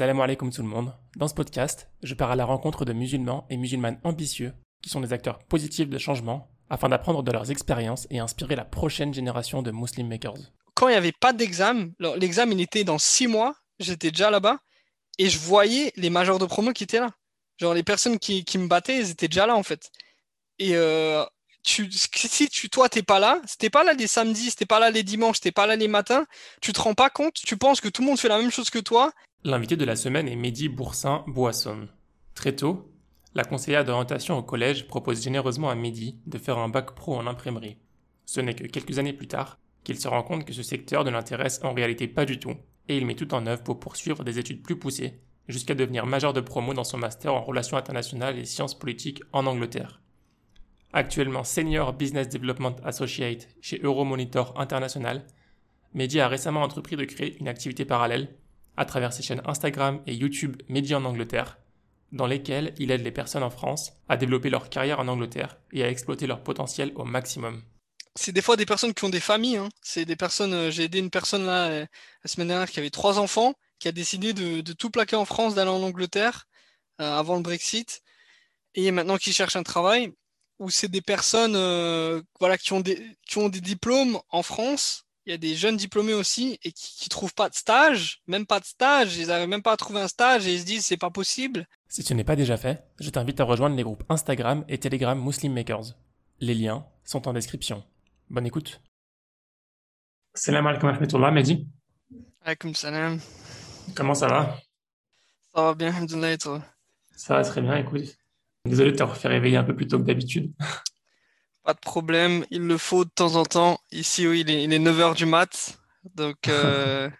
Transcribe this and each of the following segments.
Salam alaikum tout le monde. Dans ce podcast, je pars à la rencontre de musulmans et musulmanes ambitieux qui sont des acteurs positifs de changement afin d'apprendre de leurs expériences et inspirer la prochaine génération de Muslim Makers. Quand il n'y avait pas d'examen, l'examen il était dans six mois, j'étais déjà là-bas et je voyais les majors de promo qui étaient là. Genre les personnes qui, me battaient, ils étaient déjà là en fait. Et euh, tu, si tu, toi, t'es pas là, c'était pas là les samedis, c'était pas là les dimanches, t'es pas là les matins, tu te rends pas compte, tu penses que tout le monde fait la même chose que toi L'invité de la semaine est Mehdi Boursin Boisson. Très tôt, la conseillère d'orientation au collège propose généreusement à Mehdi de faire un bac pro en imprimerie. Ce n'est que quelques années plus tard qu'il se rend compte que ce secteur ne l'intéresse en réalité pas du tout, et il met tout en œuvre pour poursuivre des études plus poussées, jusqu'à devenir major de promo dans son master en relations internationales et sciences politiques en Angleterre. Actuellement Senior Business Development Associate chez Euromonitor International, Mehdi a récemment entrepris de créer une activité parallèle à travers ses chaînes Instagram et YouTube Média en Angleterre, dans lesquelles il aide les personnes en France à développer leur carrière en Angleterre et à exploiter leur potentiel au maximum. C'est des fois des personnes qui ont des familles. Hein. C'est des personnes. Euh, j'ai aidé une personne là euh, la semaine dernière qui avait trois enfants, qui a décidé de, tout plaquer en France, d'aller en Angleterre euh, avant le Brexit, et maintenant qui cherche un travail. Ou c'est des personnes voilà qui ont des qui ont des diplômes en France il y a des jeunes diplômés aussi et qui, ne trouvent pas de stage, même pas de stage, ils n'arrivent même pas à trouver un stage et ils se disent c'est pas possible. Si ce n'est pas déjà fait, je t'invite à rejoindre les groupes Instagram et Telegram Muslim Makers. Les liens sont en description. Bonne écoute. Salam alaikum wa Mehdi. Alaikum salam. Comment ça va? Ça va bien, et toi? Ça va très bien, écoute. Désolé de t'avoir fait réveiller un peu plus tôt que d'habitude. Pas de problème, il le faut de temps en temps. Ici, oui, il est, il est 9h du mat, donc euh,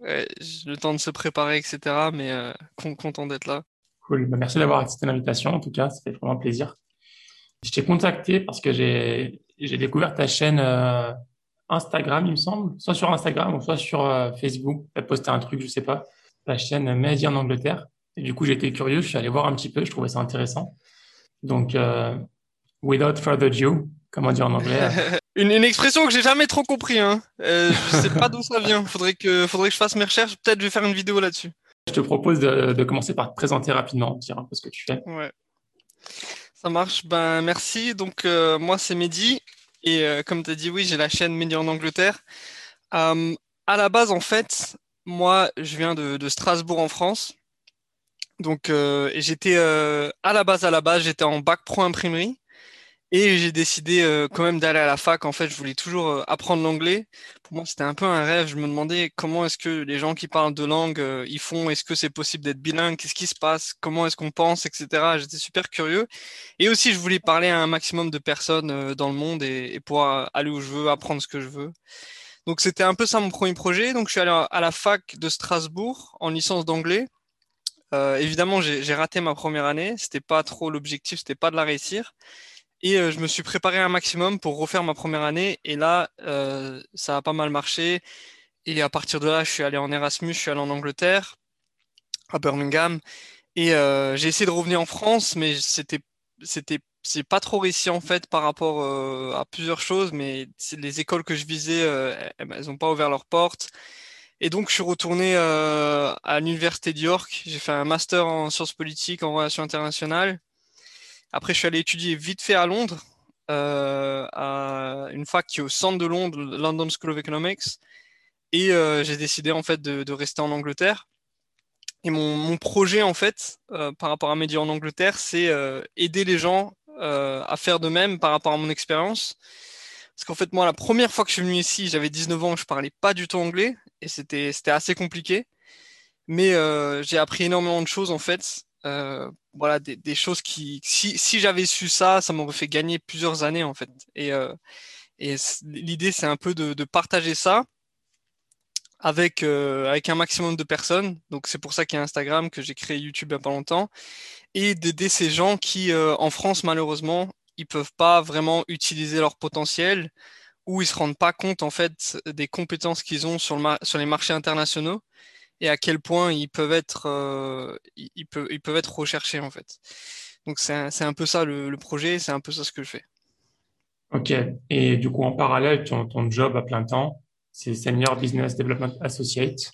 le temps de se préparer, etc. Mais euh, content d'être là. Cool, bah, merci d'avoir accepté l'invitation, en tout cas, ça fait vraiment plaisir. Je t'ai contacté parce que j'ai découvert ta chaîne euh, Instagram, il me semble, soit sur Instagram ou soit sur Facebook. Tu as posté un truc, je sais pas, la chaîne Mehdi en Angleterre. Et du coup, j'étais curieux, je suis allé voir un petit peu, je trouvais ça intéressant. Donc, Without further ado, comment dire en anglais une, une, expression que j'ai jamais trop compris. Hein. Euh, je sais pas d'où ça vient. Faudrait que, faudrait que je fasse mes recherches. Peut-être je vais faire une vidéo là-dessus. Je te propose de, de, commencer par te présenter rapidement, dire un peu ce que tu fais. Ouais. Ça marche. Ben merci. Donc euh, moi c'est Mehdi et euh, comme tu as dit, oui, j'ai la chaîne Mehdi en Angleterre. Euh, à la base, en fait, moi je viens de, de Strasbourg en France. Donc j'étais à la base, à la base, j'étais en bac pro imprimerie. Et j'ai décidé euh, quand même d'aller à la fac. En fait, je voulais toujours euh, apprendre l'anglais. Pour moi, c'était un peu un rêve. Je me demandais comment est-ce que les gens qui parlent de langue, euh, ils font. Est-ce que c'est possible d'être bilingue? Qu'est-ce qui se passe? Comment est-ce qu'on pense, etc. J'étais super curieux. Et aussi, je voulais parler à un maximum de personnes dans le monde et, et, pouvoir aller où je veux, apprendre ce que je veux. Donc, c'était un peu ça mon premier projet. Donc, je suis allé à la fac de Strasbourg en licence d'anglais. évidemment, j'ai raté ma première année. C'était pas trop l'objectif. C'était pas de la réussir. Et euh, je me suis préparé un maximum pour refaire ma première année. Et là, euh, ça a pas mal marché. Et à partir de là, je suis allé en Erasmus, je suis allé en Angleterre, à Birmingham. Et euh, j'ai essayé de revenir en France, mais c'était, c'était, c'est pas trop réussi en fait par rapport à plusieurs choses. Mais les écoles que je visais, elles n'ont pas ouvert leurs portes. Et donc, je suis retourné à l'université de York. J'ai fait un master en sciences politiques, en relations internationales. Après, je suis allé étudier vite fait à Londres, euh, à une fac qui est au centre de Londres, London School of Economics. Et euh, j'ai décidé en fait de, rester en Angleterre. Et mon, projet en fait, euh, par rapport à médias en Angleterre, c'est aider les gens à faire de même par rapport à mon expérience. Parce qu'en fait, moi, la première fois que je suis venu ici, j'avais 19 ans, je parlais pas du tout anglais et c'était assez compliqué. Mais j'ai appris énormément de choses en fait euh, voilà, des, choses qui, si, si j'avais su ça, ça m'aurait fait gagner plusieurs années en fait. Et, euh, et l'idée, c'est un peu de, partager ça avec, euh, avec un maximum de personnes. Donc c'est pour ça qu'il y a Instagram, que j'ai créé YouTube il n'y a pas longtemps, et d'aider ces gens qui, en France, malheureusement, ils peuvent pas vraiment utiliser leur potentiel ou ils se rendent pas compte en fait des compétences qu'ils ont sur, le sur les marchés internationaux et à quel point ils peuvent être, euh, ils, peuvent, ils peuvent être recherchés en fait. Donc c'est un, un, peu ça le, projet, c'est un peu ça ce que je fais. Ok. Et du coup, en parallèle, ton, ton job à plein temps, c'est Senior Business Development Associate.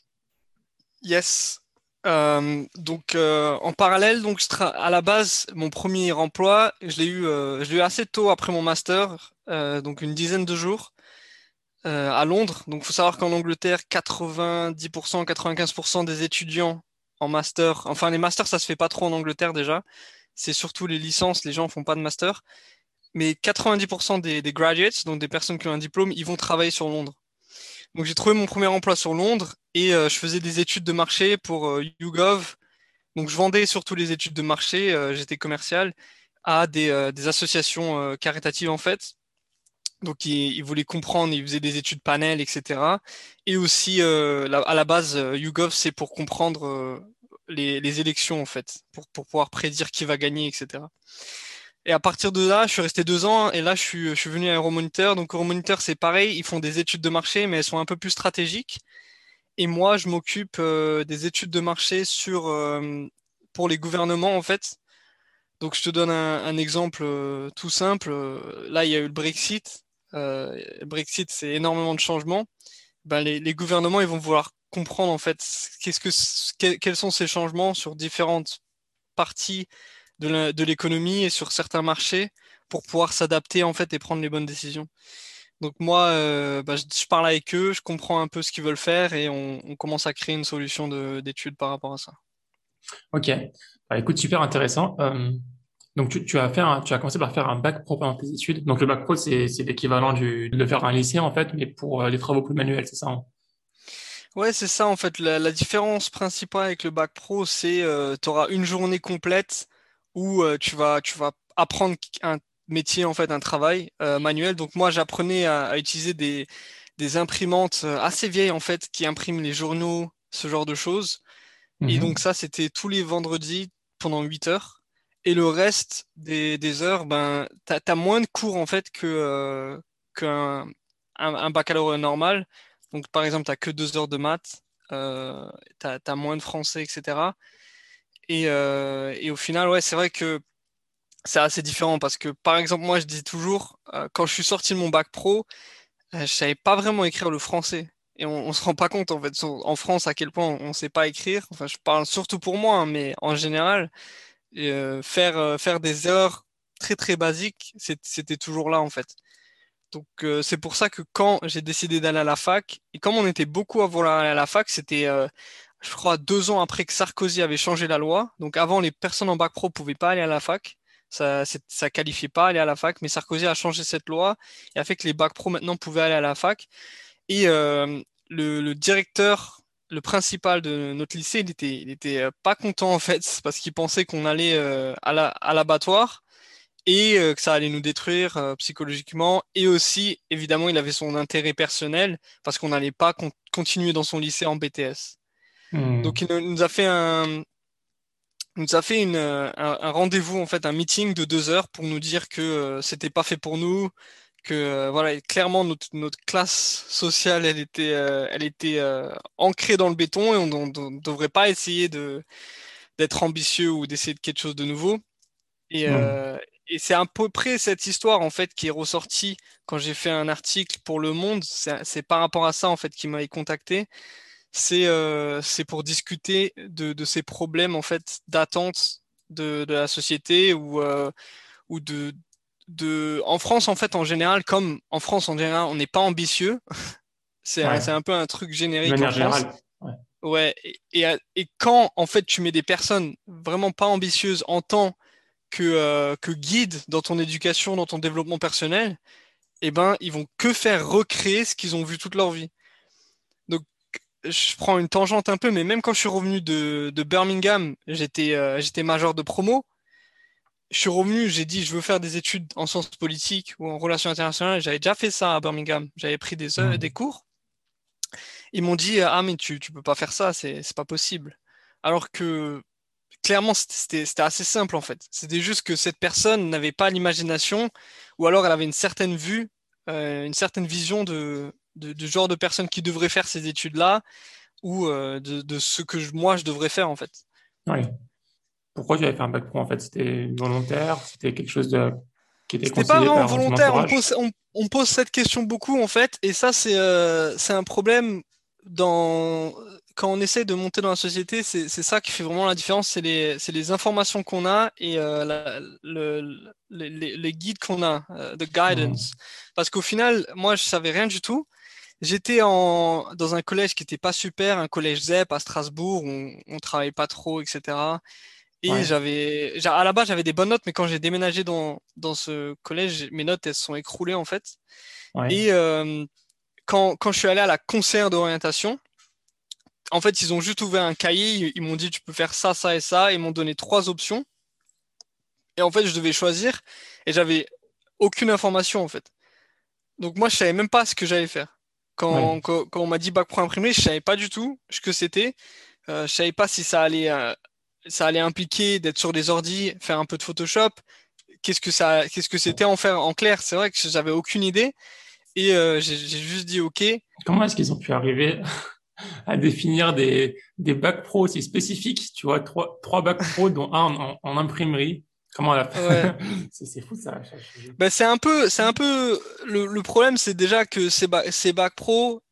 Yes. Euh, donc euh, en parallèle, donc à la base, mon premier emploi, je l'ai eu, je l'ai eu assez tôt après mon master, donc une dizaine de jours à Londres. Donc faut savoir qu'en Angleterre, 90%, 95% des étudiants en master, enfin les masters ça se fait pas trop en Angleterre déjà. C'est surtout les licences, les gens font pas de master. Mais 90% des, graduates, donc des personnes qui ont un diplôme, ils vont travailler sur Londres. Donc j'ai trouvé mon premier emploi sur Londres et euh, je faisais des études de marché pour euh, YouGov. Donc je vendais surtout les études de marché, euh, j'étais commercial, à des, associations caritatives en fait. Donc ils, voulaient comprendre, ils faisaient des études panel, etc. Et aussi à la base, YouGov c'est pour comprendre les, élections en fait, pour, pouvoir prédire qui va gagner, etc. Et à partir de là, je suis resté deux ans et là, je suis, venu à Euromonitor. Donc, Euromonitor, c'est pareil, ils font des études de marché, mais elles sont un peu plus stratégiques. Et moi, je m'occupe euh, des études de marché euh, pour les gouvernements, en fait. Donc, je te donne un, exemple euh, tout simple. Là, il y a eu le Brexit. Le Brexit, c'est énormément de changements. Ben, les, gouvernements, ils vont vouloir comprendre, en fait, quels sont ces changements sur différentes parties de l'économie et sur certains marchés pour pouvoir s'adapter en fait et prendre les bonnes décisions. Donc moi, euh, bah, je, parle avec eux, je comprends un peu ce qu'ils veulent faire et on, commence à créer une solution d'études par rapport à ça. Ok, bah, écoute, super intéressant. Euh, donc tu, as fait tu as commencé par faire un bac pro pendant tes études. Donc le bac pro, c'est l'équivalent de faire un lycée en fait, mais pour euh, les travaux plus manuels, c'est ça hein? Ouais, c'est ça en fait. La, différence principale avec le bac pro, c'est tu auras une journée complète où euh, tu vas, tu vas apprendre un métier, en fait, un travail euh, manuel. Donc moi, j'apprenais à, utiliser des, des imprimantes euh, assez vieilles, en fait, qui impriment les journaux, ce genre de choses. Et mhm. donc ça, c'était tous les vendredis pendant 8 heures. Et le reste des, des heures, ben, tu as, moins de cours, en fait, que qu'un un, baccalauréat normal. Donc, par exemple, tu n'as que deux heures de maths, euh, tu as, moins de français, etc. Euh, et, au final, ouais, c'est vrai que c'est assez différent parce que, par exemple, moi, je dis toujours, euh, quand je suis sorti de mon bac pro, euh, je savais pas vraiment écrire le français. Et on, on se rend pas compte, en fait, en France, à quel point on, ne sait pas écrire. Enfin, je parle surtout pour moi, hein, mais en général, faire, faire des erreurs très, très basiques, c'était toujours là, en fait. Donc, c'est pour ça que quand j'ai décidé d'aller à la fac, et comme on était beaucoup à vouloir aller à la fac, c'était je crois, deux ans après que Sarkozy avait changé la loi. Donc avant, les personnes en bac pro pouvaient pas aller à la fac. Ça, ça qualifiait pas aller à la fac, mais Sarkozy a changé cette loi et a fait que les bac pro maintenant pouvaient aller à la fac. Et euh, le, directeur, le principal de notre lycée, il était, il était euh, pas content en fait parce qu'il pensait qu'on allait euh, à l'abattoir et que ça allait nous détruire psychologiquement. Et aussi, évidemment, il avait son intérêt personnel parce qu'on n'allait pas continuer dans son lycée en BTS. Hmm. Donc il nous a fait un nous a fait une, un, rendez-vous en fait un meeting de deux heures pour nous dire que euh, c'était pas fait pour nous que euh, voilà clairement notre, notre classe sociale elle était euh, elle était ancrée dans le béton et on ne devrait pas essayer de d'être ambitieux ou d'essayer de quelque chose de nouveau. Et, et c'est à peu près cette histoire en fait qui est ressortie quand j'ai fait un article pour Le Monde. C'est par rapport à ça en fait qui m'avait contacté. Euh, c'est pour discuter de, ces problèmes en fait d'attente de, la société ou, euh, ou de, de en France en fait en général comme en France en général on n'est pas ambitieux c'est un, peu un truc générique en France. ouais, et, et, quand en fait tu mets des personnes vraiment pas ambitieuses en tant que, euh, que guide dans ton éducation dans ton développement personnel eh ben ils vont que faire recréer ce qu'ils ont vu toute leur vie je prends une tangente un peu, mais même quand je suis revenu de, Birmingham, j'étais euh, j'étais major de promo. Je suis revenu, j'ai dit je veux faire des études en sciences politiques ou en relations internationales. J'avais déjà fait ça à Birmingham. J'avais pris des, mmh. des cours. Ils m'ont dit ah mais tu tu peux pas faire ça, c'est c'est pas possible. Alors que clairement c'était assez simple en fait. C'était juste que cette personne n'avait pas l'imagination ou alors elle avait une certaine vue, euh, une certaine vision de de, genre de personnes qui devraient faire ces études-là ou euh, de, ce que moi je devrais faire en fait. Oui. Pourquoi tu avais fait un bac pro en fait? C'était volontaire? C'était quelque chose de qui était C'était pas vraiment volontaire. On pose, on, pose, cette question beaucoup en fait, et ça c'est euh, un problème dans quand on essaie de monter dans la société, c'est ça qui fait vraiment la différence, c'est les, les, informations qu'on a et euh, le, les, guides qu'on a, euh, the guidance. Mmh. Parce qu'au final, moi, je savais rien du tout. J'étais dans un collège qui n'était pas super, un collège ZEP à Strasbourg, où on, on travaillait pas trop, etc. Et j'avais, à la base, j'avais des bonnes notes, mais quand j'ai déménagé dans, dans ce collège, mes notes, elles se sont écroulées, en fait. Et euh, quand, quand je suis allé à la concert d'orientation, en fait, ils ont juste ouvert un cahier, ils m'ont dit, tu peux faire ça, ça et ça, ils m'ont donné trois options. Et en fait, je devais choisir, et j'avais aucune information, en fait. Donc moi, je savais même pas ce que j'allais faire. Quand, quand, on m'a dit bac pro imprimé, je savais pas du tout ce que c'était. Euh, je savais pas si ça allait euh, ça allait impliquer d'être sur des ordis, faire un peu de Photoshop. Qu'est-ce que ça, qu'est-ce que c'était en faire en clair? C'est vrai que j'avais aucune idée et euh, j'ai juste dit OK. Comment est-ce qu'ils ont pu arriver à définir des, des bacs pro aussi spécifiques Tu vois, trois, trois bacs pro, dont un en, imprimerie? Comment elle a fait? C'est fou ça. Ben, c'est un peu, c'est un peu le, le problème, c'est déjà que ces, ces bacs pro,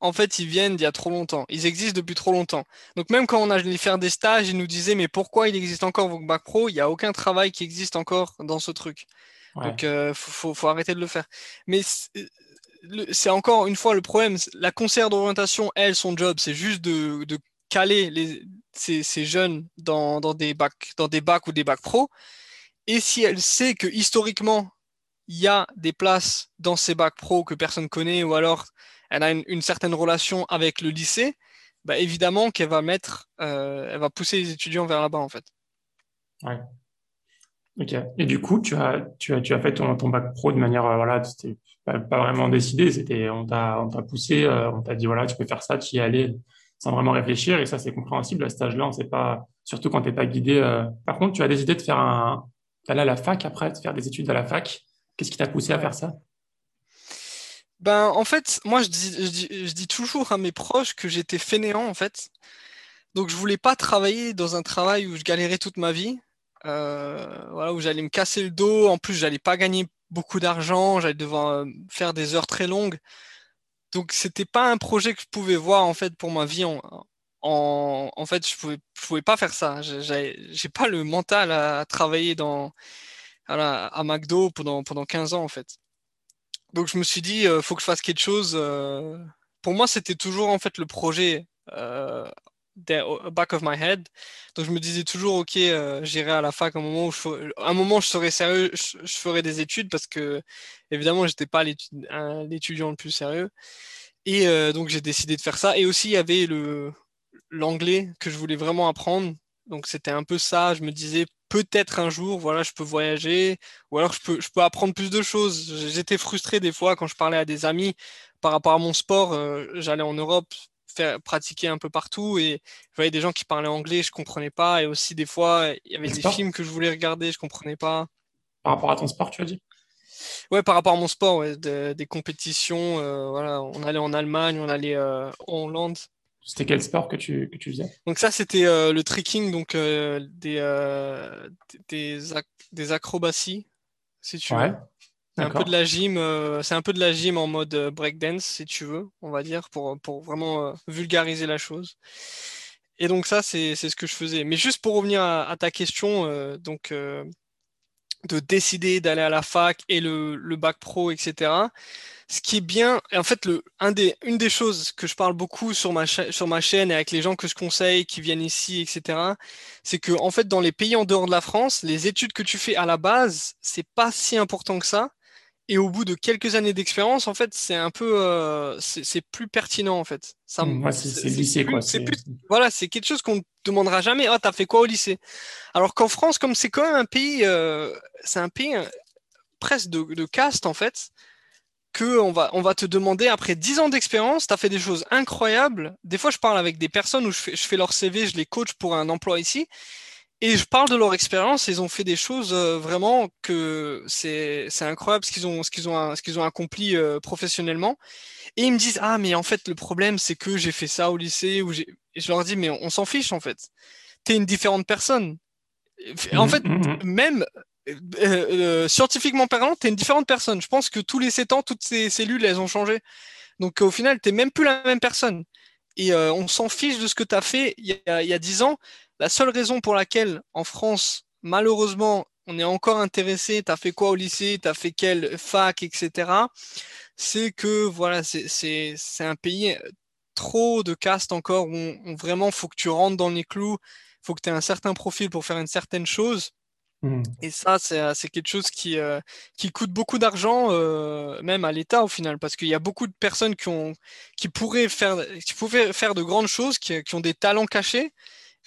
en fait, ils viennent d'il y a trop longtemps. Ils existent depuis trop longtemps. Donc même quand on allait faire des stages, ils nous disaient mais pourquoi il existe encore vos bac pro? Il n'y a aucun travail qui existe encore dans ce truc. Donc euh, faut, faut, arrêter de le faire. Mais c'est encore une fois le problème. La conseillère d'orientation, elle, son job, c'est juste de, caler les, ces, jeunes dans, des bacs, dans des bacs ou des bacs pro. Et si elle sait que historiquement, il y a des places dans ces bacs pro que personne connaît, ou alors elle a une, certaine relation avec le lycée, bah, évidemment qu'elle va mettre, euh, elle va pousser les étudiants vers là-bas en fait. Ouais. Ok. Et du coup, tu as, fait ton, bac pro de manière, euh, voilà, c'était pas, vraiment décidé, c'était, on t'a, poussé, euh, on t'a dit voilà, tu peux faire ça, tu y aller sans vraiment réfléchir, et ça c'est compréhensible à cet âge-là, pas, surtout quand t'es pas guidé. Par contre, tu as décidé de faire d'aller à la fac après, de faire des études à la fac. Qu'est-ce qui t'a poussé à faire ça? Ben, en fait, moi, je dis, je dis, toujours à mes proches que j'étais fainéant, en fait. Donc, je voulais pas travailler dans un travail où je galérais toute ma vie, euh, voilà, où j'allais me casser le dos. En plus, j'allais pas gagner beaucoup d'argent, j'allais devoir euh, faire des heures très longues. Donc, c'était pas un projet que je pouvais voir, en fait, pour ma vie. En, en, fait, je pouvais, je pouvais pas faire ça. J'ai pas le mental à, travailler dans, à McDo pendant, pendant 15 ans, en fait. Donc je me suis dit, euh, faut que je fasse quelque chose. Euh. Pour moi, c'était toujours en fait le projet euh, back of my head. Donc je me disais toujours, ok, euh, j'irai à la fac un moment où je, un moment je serai sérieux, je, ferai des études parce que évidemment j'étais pas l'étudiant le plus sérieux. Et donc j'ai décidé de faire ça. Et aussi il y avait le l'anglais que je voulais vraiment apprendre. Donc c'était un peu ça. Je me disais peut-être un jour, voilà, je peux voyager, ou alors je peux, je peux apprendre plus de choses. J'étais frustré des fois quand je parlais à des amis par rapport à mon sport. Euh, j'allais en Europe faire pratiquer un peu partout et je voyais des gens qui parlaient anglais, je comprenais pas. Et aussi des fois, il y avait des films que je voulais regarder, je comprenais pas. Par rapport à ton sport, tu as dit? Ouais, par rapport à mon sport, des compétitions. Euh, voilà, on allait en Allemagne, on allait euh, en Hollande. C'était quel sport que tu, que tu faisais? Donc ça, c'était euh, le trekking, donc euh, des, euh, des, des, acrobaties, si tu veux. C'est un peu de la gym, c'est un peu de la gym en mode breakdance, si tu veux, on va dire, pour, pour vraiment vulgariser la chose. Et donc ça, c'est ce que je faisais. Mais juste pour revenir à, ta question, donc de décider d'aller à la fac et le, le bac pro, etc ce qui est bien, en fait, le, un des, une des choses que je parle beaucoup sur ma, sur ma chaîne et avec les gens que je conseille qui viennent ici, etc., c'est que, en fait, dans les pays en dehors de la France, les études que tu fais à la base, c'est pas si important que ça. Et au bout de quelques années d'expérience, en fait, c'est un peu, euh, c'est plus pertinent, en fait. Ça, mmh, c'est lycée, quoi. Plus, voilà, c'est quelque chose qu'on ne demandera jamais. Ah, t'as fait quoi au lycée? Alors qu'en France, comme c'est quand même un pays, euh, c'est un pays euh, presque de, de caste, en fait que on va, on va te demander, après 10 ans d'expérience, tu as fait des choses incroyables. Des fois, je parle avec des personnes où je fais, je fais leur CV, je les coach pour un emploi ici, et je parle de leur expérience. Ils ont fait des choses euh, vraiment que c'est incroyable ce qu'ils ont, ce qu'ils ont, ce qu'ils ont accompli euh, professionnellement. Et ils me disent ah mais en fait le problème c'est que j'ai fait ça au lycée ou j'ai. Je leur dis mais on, s'en fiche en fait. T'es une différente personne. En mmh, fait, mmh. même euh, euh, scientifiquement parlant, tu es une différente personne. Je pense que tous les 7 ans, toutes ces cellules, elles ont changé. Donc au final, tu même plus la même personne. et euh, on s'en fiche de ce que tu as fait il y, a, il y a 10 ans. La seule raison pour laquelle en France, malheureusement, on est encore intéressé, tu as fait quoi au lycée, tu as fait quelle fac, etc., c'est que voilà, c'est un pays trop de castes encore où on, vraiment faut que tu rentres dans les clous, faut que tu aies un certain profil pour faire une certaine chose. Hmm. Et ça, c'est quelque chose qui, euh, qui coûte beaucoup d'argent, euh, même à l'État au final, parce qu'il y a beaucoup de personnes qui, ont, qui, pourraient, faire, qui pourraient faire de grandes choses, qui, qui ont des talents cachés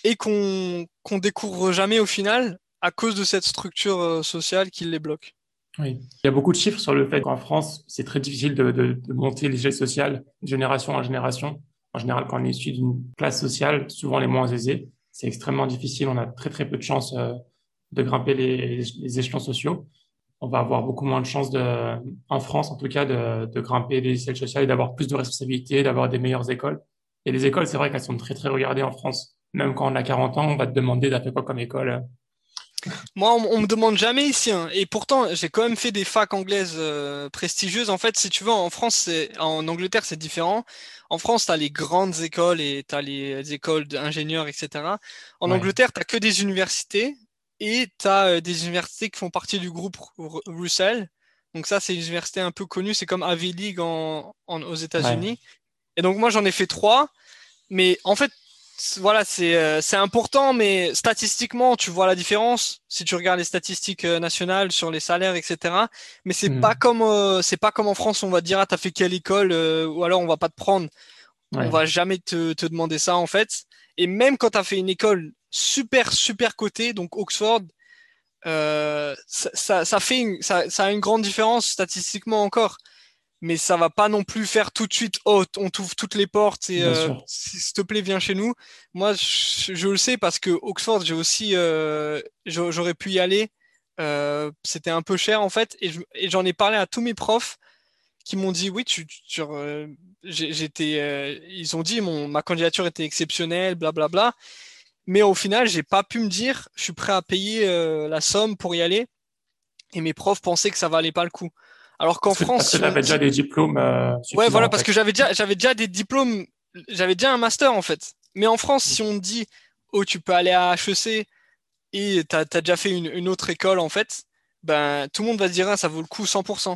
et qu'on qu'on découvre jamais au final à cause de cette structure euh, sociale qui les bloque. Oui. Il y a beaucoup de chiffres sur le fait qu'en France, c'est très difficile de, de, de monter l'échelle sociale de génération en génération. En général, quand on est issu d'une classe sociale, souvent les moins aisées, c'est extrêmement difficile. On a très très peu de chances euh, de grimper les, les, échelons sociaux. On va avoir beaucoup moins de chances de, en France en tout cas, de, de grimper les échelles sociales et d'avoir plus de responsabilités, d'avoir des meilleures écoles. Et les écoles, c'est vrai qu'elles sont très très regardées en France. Même quand on a 40 ans, on va te demander fait quoi comme école moi, on, me demande jamais ici, hein. et pourtant j'ai quand même fait des facs anglaises euh, prestigieuses. En fait, si tu veux, en France, en Angleterre, c'est différent. En France, tu as les grandes écoles et tu as les, écoles d'ingénieurs, etc. En Angleterre, tu que des universités et tu as euh, des universités qui font partie du groupe Russell. Donc ça, c'est une université un peu connue, c'est comme Ivy League en, aux États-Unis. Et donc moi, j'en ai fait trois. Mais en fait, voilà, euh, c'est important, mais statistiquement, tu vois la différence si tu regardes les statistiques euh, nationales sur les salaires, etc. Mais c'est hmm. pas comme euh, c'est pas comme en France, on va te dire ah t'as fait quelle école ou alors on va pas te prendre. On va jamais te, te, demander ça en fait. Et même quand tu as fait une école super super cotée, donc Oxford, ça, ça, ça, fait ça, ça a une grande différence statistiquement encore mais ça va pas non plus faire tout de suite oh on t'ouvre toutes les portes et euh, s'il te plaît viens chez nous moi je, le sais parce que Oxford j'ai aussi euh, j'aurais pu y aller euh, c'était un peu cher en fait et j'en ai parlé à tous mes profs qui m'ont dit oui tu, tu j'étais ils ont dit mon ma candidature était exceptionnelle blablabla bla, bla. Mais au final j'ai pas pu me dire je suis prêt à payer la somme pour y aller et mes profs pensaient que ça valait pas le coup alors qu'en France, parce que déjà des diplômes. Euh, ouais, voilà, parce que j'avais déjà, j'avais déjà des diplômes, j'avais déjà un master en fait. Mais en France, si on dit, oh, tu peux aller à HEC et tu as, déjà fait une, autre école en fait, ben tout le monde va se dire, ah, ça vaut le coup 100%.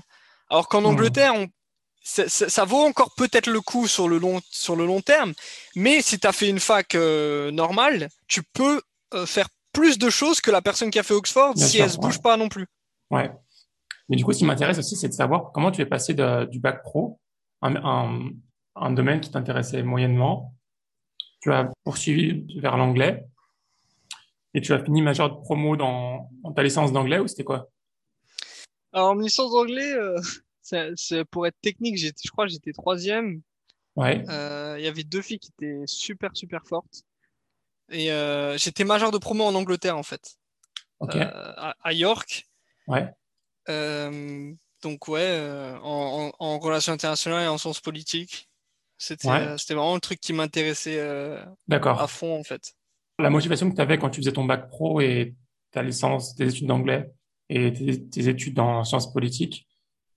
Alors qu'en hmm. Angleterre, on, ça, vaut encore peut-être le coup sur le long, sur le long terme, mais si tu as fait une fac euh, normale, tu peux euh, faire plus de choses que la personne qui a fait Oxford si elle se bouge pas non plus. Ouais. Mais du coup, ce qui m'intéresse aussi, c'est de savoir comment tu es passé du bac pro, un, un, domaine qui t'intéressait moyennement. Tu as poursuivi vers l'anglais et tu as fini majeur de promo dans, ta licence d'anglais ou c'était quoi? Alors, ma licence d'anglais, euh, c'est, pour être technique, je crois que j'étais troisième. Ouais. Euh, il y avait deux filles qui étaient super, super fortes. Et euh, j'étais majeur de promo en Angleterre, en fait. Ok. À, à, York. Ouais. Euh, donc ouais, euh, en, en, relations internationales et en sciences politiques. C'était euh, c'était vraiment le truc qui m'intéressait à fond en fait. La motivation que tu avais quand tu faisais ton bac pro et ta licence, tes études d'anglais et tes, études en sciences politiques,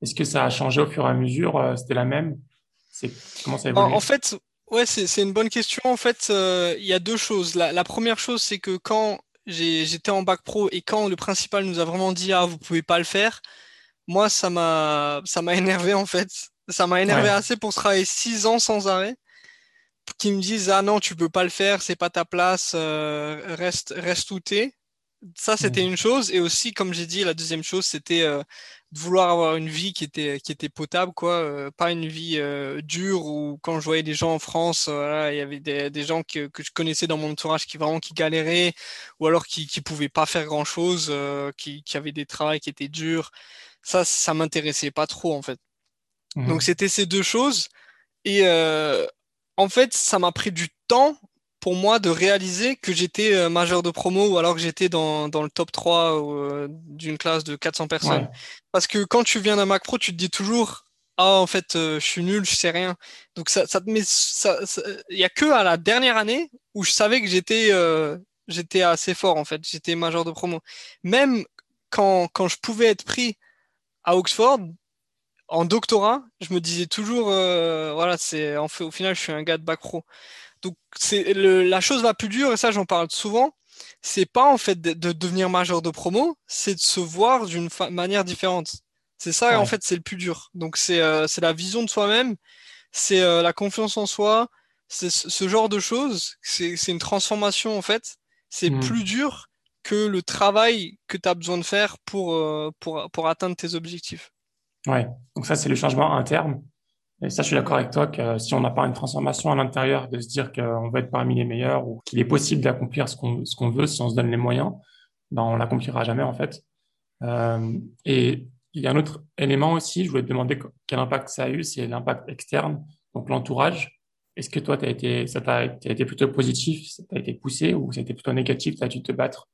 est-ce que ça a changé au fur et à mesure C'était la même? Comment ça évolue? en, en fait, ouais, c'est une bonne question. En fait, il y a deux choses. La, la première chose, c'est que quand j'étais en bac pro et quand le principal nous a vraiment dit ah vous pouvez pas le faire, moi ça m'a énervé en fait. Ça m'a énervé assez pour travailler six ans sans arrêt. Qui me disent ah non tu peux pas le faire, c'est pas ta place, euh, reste reste où t'es. Ça c'était une chose et aussi comme j'ai dit la deuxième chose c'était euh, de vouloir avoir une vie qui était qui était potable quoi euh, pas une vie euh, dure ou quand je voyais des gens en France euh, voilà, il y avait des, des gens que, que je connaissais dans mon entourage qui vraiment qui galéraient ou alors qui qui pouvaient pas faire grand chose qui qui avaient des travails qui étaient durs ça ça m'intéressait pas trop en fait. Mmh donc c'était ces deux choses et en fait ça m'a pris du temps pour moi de réaliser que j'étais euh, majeur de promo ou alors que j'étais dans, dans le top 3 euh, d'une classe de 400 personnes. Parce que quand tu viens d'un Mac Pro, tu te dis toujours ah en fait euh, je suis nul, je sais rien. Donc ça, ça te met ça, il y a que à la dernière année où je savais que j'étais j'étais assez fort en fait, j'étais majeur de promo. Même quand quand je pouvais être pris à Oxford, en doctorat, je me disais toujours, voilà, c'est en fait, au final, je suis un gars de bac pro. Donc, c'est la chose la plus dure, et ça, j'en parle souvent, c'est pas en fait de, devenir majeur de promo, c'est de se voir d'une manière différente. C'est ça, en fait, c'est le plus dur. Donc, c'est la vision de soi-même, c'est la confiance en soi, c'est ce genre de choses, c'est une transformation, en fait. C'est mmh. plus dur que le travail que tu as besoin de faire pour, euh, pour, pour atteindre tes objectifs. Ouais, donc ça, c'est le changement interne. Et ça, je suis d'accord avec toi que si on n'a pas une transformation à l'intérieur, de se dire qu'on va être parmi les meilleurs ou qu'il est possible d'accomplir ce qu'on ce veut si on se donne les moyens, ben on l'accomplira jamais en fait. Euh, et il y a un autre élément aussi, je voulais te demander quel impact ça a eu, c'est l'impact externe, donc l'entourage. Est-ce que toi, as été, ça t'a été plutôt positif, ça t'a été poussé ou ça a été plutôt négatif, tu as dû te battre?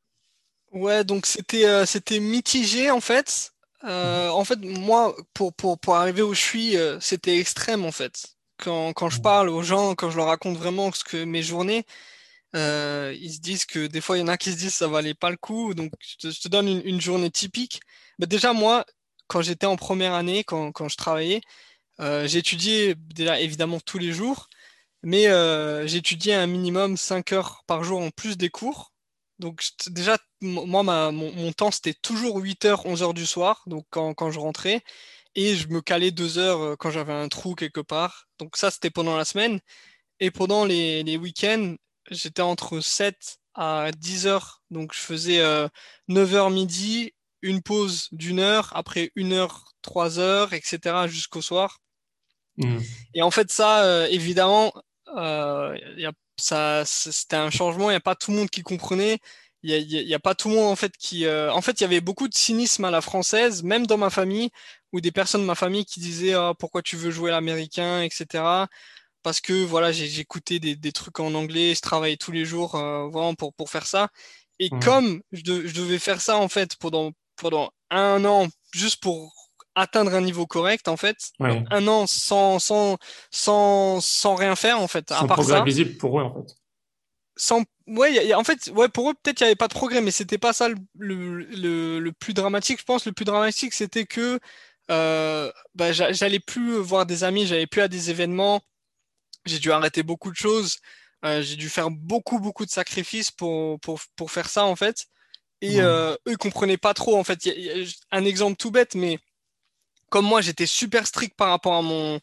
Ouais, donc c'était euh, c'était mitigé en fait. Euh, en fait, moi, pour, pour, pour arriver où je suis, euh, c'était extrême en fait. Quand, quand je parle aux gens, quand je leur raconte vraiment ce que mes journées, ils se disent que des fois, il y en a qui se disent ça valait pas le coup. Donc, je te, donne une, une, journée typique. Mais déjà, moi, quand j'étais en première année, quand, quand je travaillais, j'étudiais déjà évidemment tous les jours, mais j'étudiais un minimum 5 heures par jour en plus des cours. Donc déjà, moi, mon, temps, c'était toujours 8h, 11h du soir, donc quand, je rentrais, et je me calais 2 heures euh, quand j'avais un trou quelque part. Donc ça, c'était pendant la semaine. Et pendant les, week-ends, j'étais entre 7 à 10 heures. Donc je faisais 9h euh, midi, une pause d'une heure, après une heure, 3 heures, etc. jusqu'au soir. Mmh. Et en fait, ça, euh, évidemment, y a ça, c'était un changement. Il n'y a pas tout le monde qui comprenait. Il n'y a, pas tout le monde en fait qui. Euh, en fait, il y avait beaucoup de cynisme à la française, même dans ma famille, ou des personnes de ma famille qui disaient ah, pourquoi tu veux jouer l'américain, etc. Parce que voilà, j'écoutais des, des, trucs en anglais, je travaillais tous les jours euh, vraiment pour, pour faire ça. Et comme je, je, devais faire ça en fait pendant, pendant un an, juste pour atteindre un niveau correct en fait un an sans sans sans sans rien faire en fait sans à progrès visible pour eux en fait. Sans ouais en fait ouais pour eux peut-être il y avait pas de progrès mais c'était pas ça le, le, le, plus dramatique je pense. Le plus dramatique c'était que euh, bah, j'allais plus voir des amis j'allais plus à des événements. J'ai dû arrêter beaucoup de choses. Euh, j'ai dû faire beaucoup beaucoup de sacrifices pour pour pour faire ça en fait. Et euh, eux ils comprenaient pas trop en fait. Un exemple tout bête mais comme moi, j'étais super strict par rapport à mon,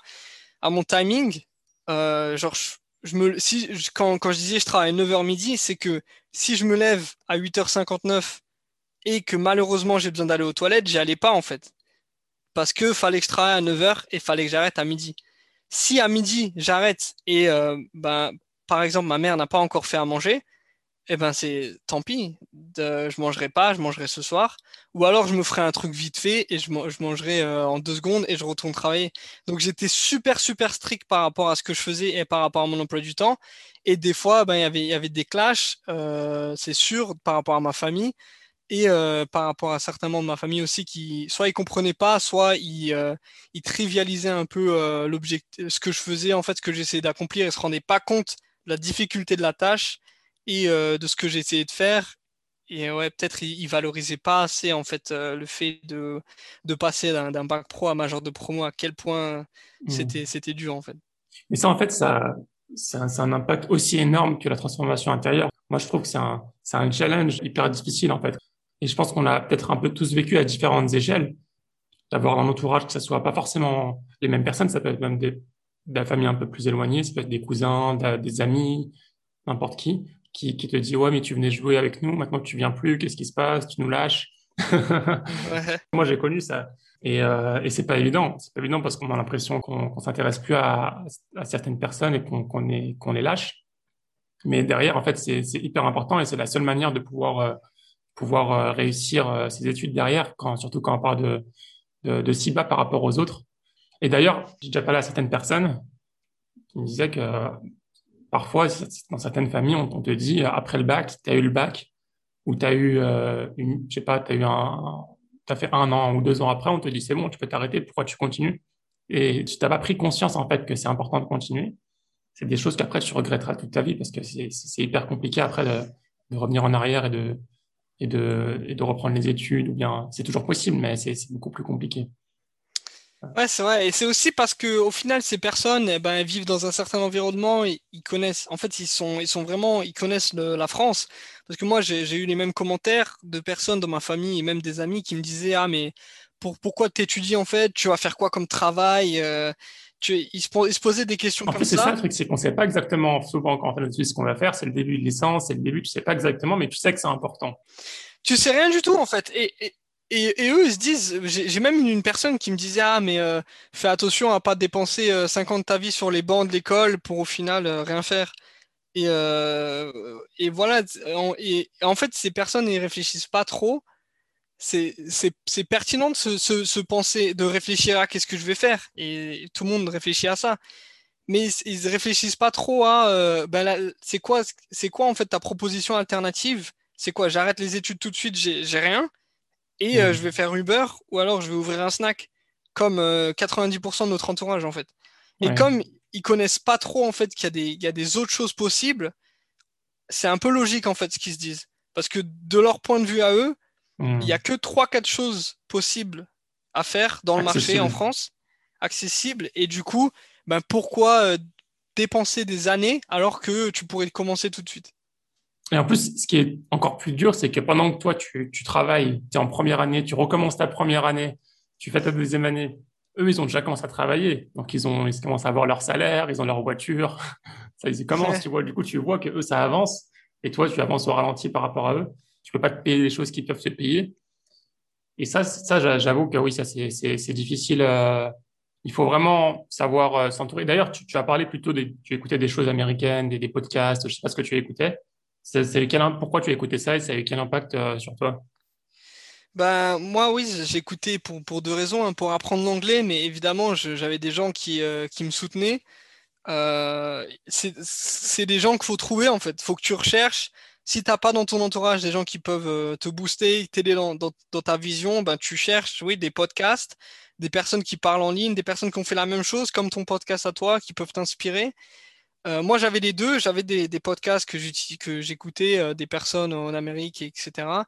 à mon timing, euh, genre, je, me, si, quand, quand je disais je travaille 9h midi, c'est que si je me lève à 8h59 et que malheureusement j'ai besoin d'aller aux toilettes, j'y allais pas en fait. Parce que fallait que je travaille à 9h et fallait que j'arrête à midi. Si à midi j'arrête et euh, ben, par exemple ma mère n'a pas encore fait à manger, eh ben c'est tant pis, de, je mangerai pas, je mangerai ce soir, ou alors je me ferai un truc vite fait et je, mangerai euh, en deux secondes et je retourne travailler. Donc j'étais super super strict par rapport à ce que je faisais et par rapport à mon emploi du temps. Et des fois, ben il y avait il y avait des clashs, euh, c'est sûr, par rapport à ma famille et euh, par rapport à certains membres de ma famille aussi qui soit ils comprenaient pas, soit ils, trivialisaient un peu ce que je faisais en fait, ce que j'essayais d'accomplir et se rendaient pas compte de la difficulté de la tâche et euh, de ce que j'ai essayé de faire. Et ouais, peut-être il, valorisait pas assez en fait euh, le fait de, de passer d'un bac pro à major de promo, à quel point mmh. c'était c'était dur en fait. Mais ça en fait, ça, c'est un, un, impact aussi énorme que la transformation intérieure. Moi, je trouve que c'est un, un challenge hyper difficile en fait. Et je pense qu'on a peut-être un peu tous vécu à différentes échelles. D'avoir un entourage que ce soit pas forcément les mêmes personnes, ça peut être même des, de la famille un peu plus éloignée, ça peut être des cousins, des amis, n'importe qui qui, qui te dit ouais mais tu venais jouer avec nous, maintenant tu viens plus, qu'est-ce qui se passe, tu nous lâches. ouais. Moi j'ai connu ça et, euh, et c'est pas évident, c'est pas évident parce qu'on a l'impression qu'on s'intéresse plus à, à, certaines personnes et qu'on est qu'on les lâche. Mais derrière en fait c'est hyper important et c'est la seule manière de pouvoir euh, pouvoir euh, réussir euh, ses études derrière, quand, surtout quand on parle de, de, de si bas par rapport aux autres. Et d'ailleurs, j'ai déjà parlé à certaines personnes qui me disaient que parfois, dans certaines familles, on, te dit, après le bac, tu as eu le bac, ou tu as eu, euh, je sais pas, tu as eu un, as fait un an ou deux ans après, on te dit, c'est bon, tu peux t'arrêter, pourquoi tu continues? Et tu n'as pas pris conscience, en fait, que c'est important de continuer. C'est des choses qu'après, tu regretteras toute ta vie parce que c'est hyper compliqué après de, de, revenir en arrière et de, et de, et de reprendre les études ou bien, c'est toujours possible, mais c'est beaucoup plus compliqué. Ouais, c'est vrai. Et c'est aussi parce que au final, ces personnes, eh ben, elles vivent dans un certain environnement. Et ils connaissent. En fait, ils sont, ils sont vraiment, ils connaissent le- la France. Parce que moi, j'ai eu les mêmes commentaires de personnes dans ma famille et même des amis qui me disaient, ah, mais pour, pourquoi t'étudies en fait? Tu vas faire quoi comme travail? Euh, tu, ils se, po- ils se posaient des questions En comme plus, c'est ça ça. le truc, c'est qu'on sait pas exactement, souvent quand on fait notre ce qu'on va faire, c'est le début de licence, c'est le début, tu sais pas exactement, mais tu sais que c'est important. Tu sais rien du tout en fait. Et, et, et, eux, ils se disent, j'ai même une, personne qui me disait, ah, mais euh, fais attention à pas dépenser euh, 50 de ta vie sur les bancs de l'école pour au final euh, rien faire. Et, euh, voilà, en- et, en fait, ces personnes ils réfléchissent pas trop. C'est, pertinent de se, se, se penser, de réfléchir à qu'est-ce que je vais faire. Et tout le monde réfléchit à ça. Mais ils, ils réfléchissent pas trop à, euh, ben c'est quoi, c'est quoi en fait ta proposition alternative? C'est quoi? J'arrête les études tout de suite, j'ai rien, et euh, je vais faire Uber, ou alors je vais ouvrir un snack, comme euh, 90% de notre entourage en fait. Et Ouais. comme ils connaissent pas trop en fait qu'il y a des, il y a des autres choses possibles, c'est un peu logique en fait ce qu'ils se disent. Parce que de leur point de vue à eux, il y a Hmm. que trois quatre choses possibles à faire dans le marché en. France, accessibles, et du coup, ben pourquoi euh, dépenser des années alors que tu pourrais commencer tout de suite? Et en plus, ce qui est encore plus dur, c'est que pendant que toi, tu, tu travailles, tu es en première année, tu recommences ta première année, tu fais ta deuxième année, eux, ils ont déjà commencé à travailler. Donc, ils ont, ils commencent à avoir leur salaire, ils ont leur voiture. Ça, ils commencent, tu vois. Du coup, tu vois que eux, ça avance. Et toi, tu avances au ralenti par rapport à eux. Tu peux pas te payer les choses qu'ils peuvent se payer. Et ça, ça, j'a- j'avoue que oui, ça, c'est, c'est, c'est difficile. euh, il faut vraiment savoir euh, s'entourer. D'ailleurs, tu, tu as parlé plutôt des, tu écoutais des choses américaines, des, des podcasts, je sais pas ce que tu écoutais. C'est, quel, pourquoi tu as écouté ça et ça a eu quel impact euh, sur toi? Ben, moi, oui, j'ai écouté pour, pour deux raisons. hein, pour apprendre l'anglais, mais évidemment, j'avais des gens qui, euh, qui me soutenaient. Euh, c'est, des gens qu'il faut trouver, en fait. faut que tu recherches. Si t'as pas dans ton entourage des gens qui peuvent te booster, t'aider dans, dans, dans ta vision, ben, tu cherches, oui, des podcasts, des personnes qui parlent en ligne, des personnes qui ont fait la même chose, comme ton podcast à toi, qui peuvent t'inspirer. Euh, moi, j'avais les deux. J'avais des, des podcasts que j'écoutais, euh, des personnes en Amérique, etc.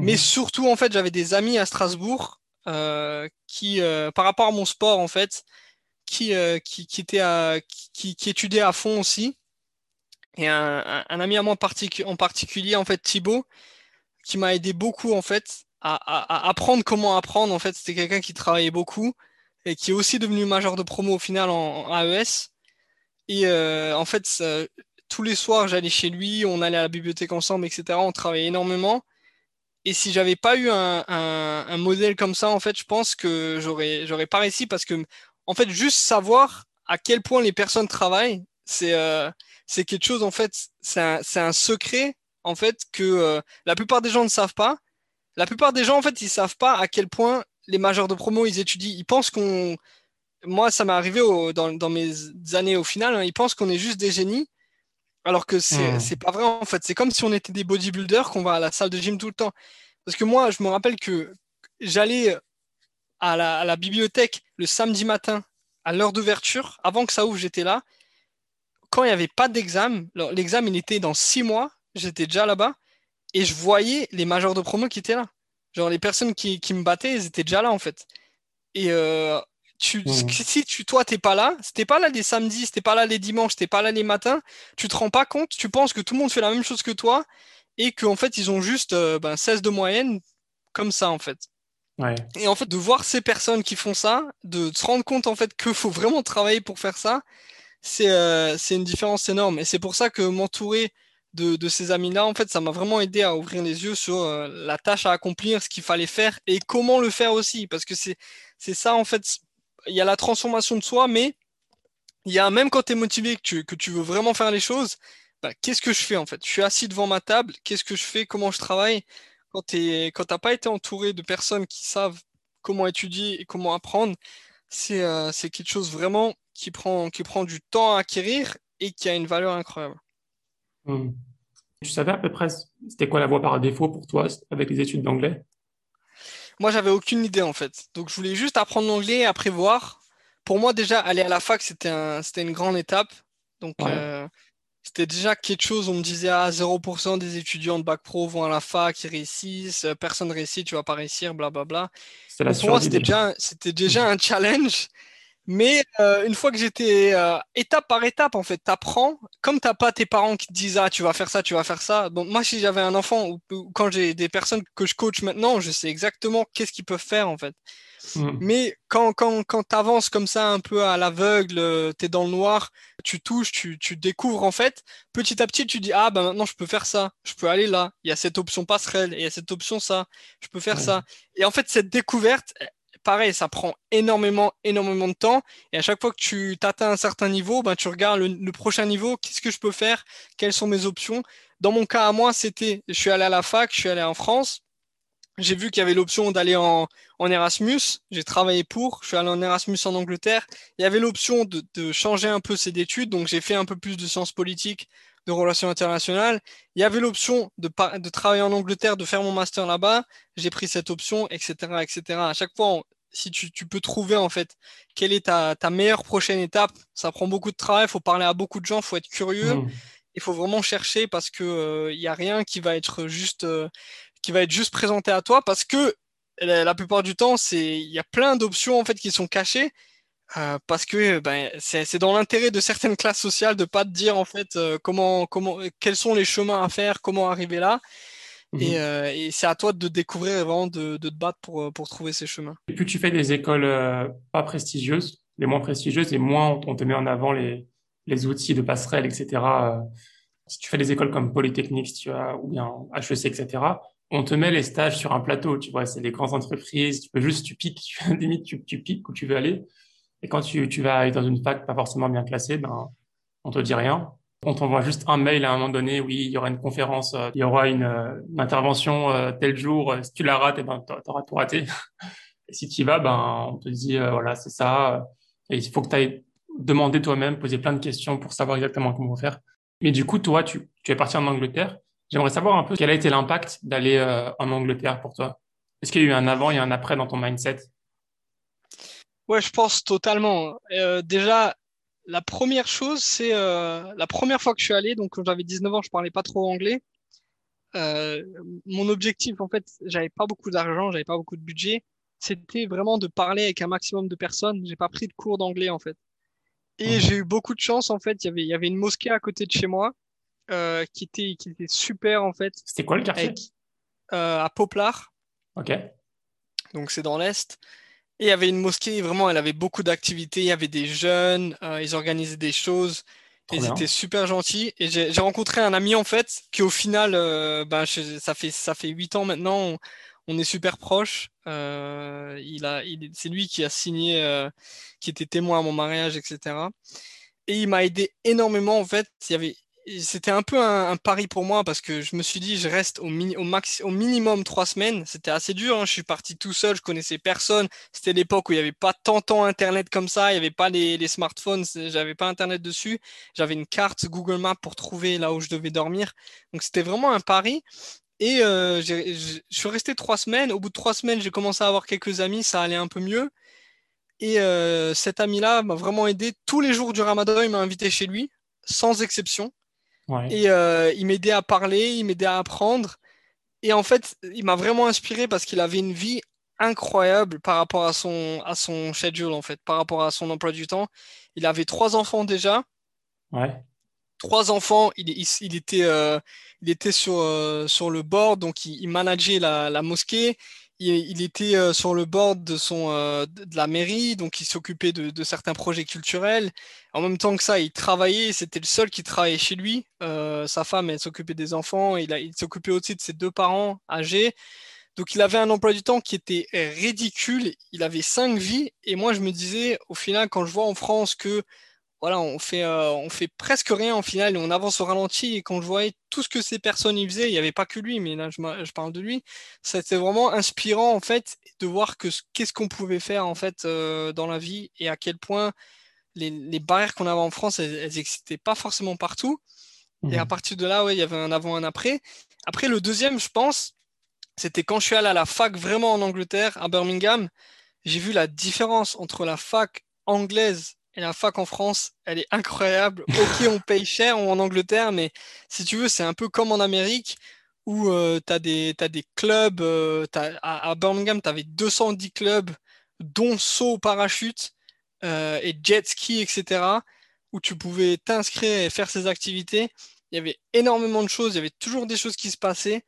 Mais Mhm. surtout, en fait, j'avais des amis à Strasbourg euh, qui, euh, par rapport à mon sport, en fait, qui, euh, qui, qui, étaient à- qui, qui- qui étudiaient à fond aussi. Et un, un- un ami à moi en, particu- en particulier, en fait, Thibaut, qui m'a aidé beaucoup, en fait, à, à- à apprendre comment apprendre. En fait, c'était quelqu'un qui travaillait beaucoup et qui est aussi devenu major de promo au final en, en AES. Et euh, en fait, tous les soirs, j'allais chez lui, on allait à la bibliothèque ensemble, etc. On travaillait énormément. Et si j'avais pas eu un, modèle comme ça, en fait, je pense que j'aurais, j'aurais pas réussi parce que, en fait, juste savoir à quel point les personnes travaillent, c'est euh, c'est quelque chose, en fait, c'est un, un secret, en fait, que euh, la plupart des gens ne savent pas. La plupart des gens, en fait, ils savent pas à quel point les majors de promo, ils étudient. Ils pensent qu'on, moi, ça m'est arrivé au- dans, dans mes années au final, hein, ils pensent qu'on est juste des génies. Alors que c'est Mhm. c'est pas vrai en fait. C'est comme si on était des bodybuilders qu'on va à la salle de gym tout le temps. Parce que moi, je me rappelle que j'allais à la, à la bibliothèque le samedi matin à l'heure d'ouverture. Avant que ça ouvre, j'étais là. Quand il n'y avait pas d'examen, l'examen il était dans six mois, j'étais déjà là-bas et je voyais les majors de promo qui étaient là. Genre les personnes qui, qui me battaient, ils étaient déjà là en fait. Et euh, tu, Mhm. si tu, toi, t'es pas là, si t'es pas là les samedis, si t'es pas là les dimanches, si t'es pas là les matins, tu te rends pas compte, tu penses que tout le monde fait la même chose que toi et qu'en fait, ils ont juste euh, ben, 16 de moyenne, comme ça, en fait. Ouais. Et en fait, de voir ces personnes qui font ça, de se rendre compte, en fait, qu'il faut vraiment travailler pour faire ça, c'est euh, c'est une différence énorme. Et c'est pour ça que m'entourer de, de ces amis-là, en fait, ça m'a vraiment aidé à ouvrir les yeux sur euh, la tâche à accomplir, ce qu'il fallait faire et comment le faire aussi. Parce que c'est ça, en fait, il y a la transformation de soi, mais il y a même quand tu es motivé, que tu, tu veux vraiment faire les choses, bah, qu'est-ce que je fais en fait? Je suis assis devant ma table, qu'est-ce que je fais? Comment je travaille? Quand quand t'as pas été entouré de personnes qui savent comment étudier et comment apprendre, c'est euh, quelque chose vraiment qui prend, du temps à acquérir et qui a une valeur incroyable. Mhm. Tu savais à peu près c'était quoi la voie par défaut pour toi avec les études d'anglais? Moi, j'avais aucune idée en fait. Donc, je voulais juste apprendre l'anglais et après voir. Pour moi, déjà, aller à la fac, c'était un, c'était une grande étape. Donc, Ouais. euh, c'était déjà quelque chose. On me disait, ah, 0% des étudiants de bac pro vont à la fac, ils réussissent, euh, personne ne réussit, tu vas pas réussir, blablabla. Pour moi, c'était déjà, c'était déjà un challenge. Mais euh, une fois que j'étais euh, étape par étape, en fait, t'apprends. Comme t'as pas tes parents qui te disent ah tu vas faire ça, tu vas faire ça. Bon, moi si j'avais un enfant ou, quand j'ai des personnes que je coach maintenant, je sais exactement qu'est-ce qu'ils peuvent faire en fait. Mm. Mais quand quand quand t'avances comme ça un peu à l'aveugle, euh, t'es dans le noir, tu touches, tu tu découvres en fait. Petit à petit, tu dis ah bah maintenant je peux faire ça, je peux aller là. Il y a cette option passerelle, il y a cette option ça, je peux faire ça. Et en fait cette découverte pareil, ça prend énormément, énormément de temps. Et à chaque fois que tu atteins un certain niveau, ben, tu regardes le, prochain niveau, qu'est-ce que je peux faire, quelles sont mes options. Dans mon cas à moi, c'était, je suis allé à la fac, je suis allé en France. J'ai vu qu'il y avait l'option d'aller en, Erasmus. J'ai travaillé pour. Je suis allé en Erasmus en Angleterre. Il y avait l'option de, de changer un peu ces études. Donc, j'ai fait un peu plus de sciences politiques, de relations internationales. Il y avait l'option de, de travailler en Angleterre, de faire mon master là-bas. J'ai pris cette option, etc., etc. À chaque fois, si tu, tu, peux trouver en fait quelle est ta, ta, meilleure prochaine étape, ça prend beaucoup de travail. Il faut parler à beaucoup de gens, il faut être curieux. Mmh. Il faut vraiment chercher parce que il euh, n'y a rien qui va être juste euh, qui va être juste présenté à toi parce que la, la plupart du temps c'est il y a plein d'options en fait qui sont cachées euh, parce que ben, c'est dans l'intérêt de certaines classes sociales de pas te dire en fait euh, comment, comment, quels sont les chemins à faire, comment arriver là. Et, mhm. euh, et c'est à toi de découvrir et vraiment de, de, te battre pour, pour trouver ces chemins. Et plus tu fais des écoles pas prestigieuses, les moins prestigieuses, et moins on te met en avant les, les outils de passerelle, etc. si tu fais des écoles comme Polytechnique, si tu as, ou bien HEC, etc., on te met les stages sur un plateau, tu vois, c'est des grandes entreprises, tu peux juste, tu piques, tu, limite, tu, tu piques où tu veux aller. Et quand tu, tu vas aller dans une fac pas forcément bien classée, ben, on te dit rien. On t'envoie juste un mail à un moment donné, oui, il y aura une conférence, euh, il y aura une, euh, intervention euh, tel jour. Si tu la rates, eh ben, t'auras tout raté. Et si tu y vas, ben, on te dit, voilà, c'est ça. Il faut que tu ailles demander toi-même, poser plein de questions pour savoir exactement comment faire. Mais du coup, toi, tu, tu es parti en Angleterre. J'aimerais savoir un peu quel a été l'impact d'aller en Angleterre pour toi. Est-ce qu'il y a eu un avant et un après dans ton mindset? Ouais, je pense totalement. Euh, déjà, la première chose, c'est euh, la première fois que je suis allé, donc quand j'avais 19 ans, je parlais pas trop anglais. Euh, mon objectif, en fait, j'avais pas beaucoup d'argent, j'avais pas beaucoup de budget. C'était vraiment de parler avec un maximum de personnes. J'ai pas pris de cours d'anglais, en fait. Et j'ai eu beaucoup de chance, en fait. Il y avait, il y avait une mosquée à côté de chez moi qui, était, qui était super, en fait. C'était quoi le quartier? À Poplar. Ok. Donc c'est dans l'Est. Et il y avait une mosquée, vraiment, elle avait beaucoup d'activités. Il y avait des jeunes, euh, ils organisaient des choses. ils étaient super gentils. Et j'ai rencontré un ami, en fait, qui au final, euh, ben, ça fait ça fait huit ans maintenant, on, est super proches. Euh, il a, c'est lui qui a signé, qui était témoin à mon mariage, etc. Et il m'a aidé énormément, en fait. Il y avait, c'était un peu un, pari pour moi parce que je me suis dit je reste au, au, max, au minimum trois semaines. C'était assez dur. Hein. Je suis parti tout seul, je connaissais personne. C'était l'époque où il n'y avait pas tant tant internet comme ça. Il n'y avait pas les, les smartphones. J'avais pas internet dessus. J'avais une carte Google Maps pour trouver là où je devais dormir. Donc c'était vraiment un pari. Et euh, je suis resté trois semaines. Au bout de trois semaines, j'ai commencé à avoir quelques amis. Ça allait un peu mieux. Et euh, cet ami-là m'a vraiment aidé. Tous les jours du Ramadan, il m'a invité chez lui, sans exception. Et euh, il m'aidait à parler, il m'aidait à apprendre. Et en fait, il m'a vraiment inspiré parce qu'il avait une vie incroyable par rapport à son, à son schedule, en fait, par rapport à son emploi du temps. Il avait trois enfants déjà. Ouais. Trois enfants, il, il, était, euh, il était sur, euh, sur le bord, donc il, il manageait la, la mosquée il, était euh, sur le board de, son, euh, de la mairie, donc il s'occupait de, certains projets culturels. En même temps que ça, il travaillait, c'était le seul qui travaillait chez lui. Euh, sa femme, elle s'occupait des enfants, il, il s'occupait aussi de ses deux parents âgés. Donc il avait un emploi du temps qui était ridicule, il avait cinq vies, et moi je me disais, au final, quand je vois en France que voilà, on fait, euh, on fait presque rien en finale, on avance au ralenti. Et quand je voyais tout ce que ces personnes y faisaient, il n'y avait pas que lui, mais là je, parle de lui, c'était vraiment inspirant en fait de voir que qu'est-ce qu'on pouvait faire en fait euh, dans la vie et à quel point les, les barrières qu'on avait en France, elles n'existaient pas forcément partout. Et à mmh. partir de là, ouais, il y avait un avant, un après. Après, le deuxième, je pense, c'était quand je suis allé à la fac vraiment en Angleterre, à Birmingham, j'ai vu la différence entre la fac anglaise et la fac en France, elle est incroyable. Ok, on paye cher en Angleterre, mais si tu veux, c'est un peu comme en Amérique où euh, tu as, des clubs. Euh, à, Birmingham, tu avais 210 clubs, dont saut parachute euh, et jet ski, etc., où tu pouvais t'inscrire et faire ces activités. Il y avait énormément de choses, il y avait toujours des choses qui se passaient.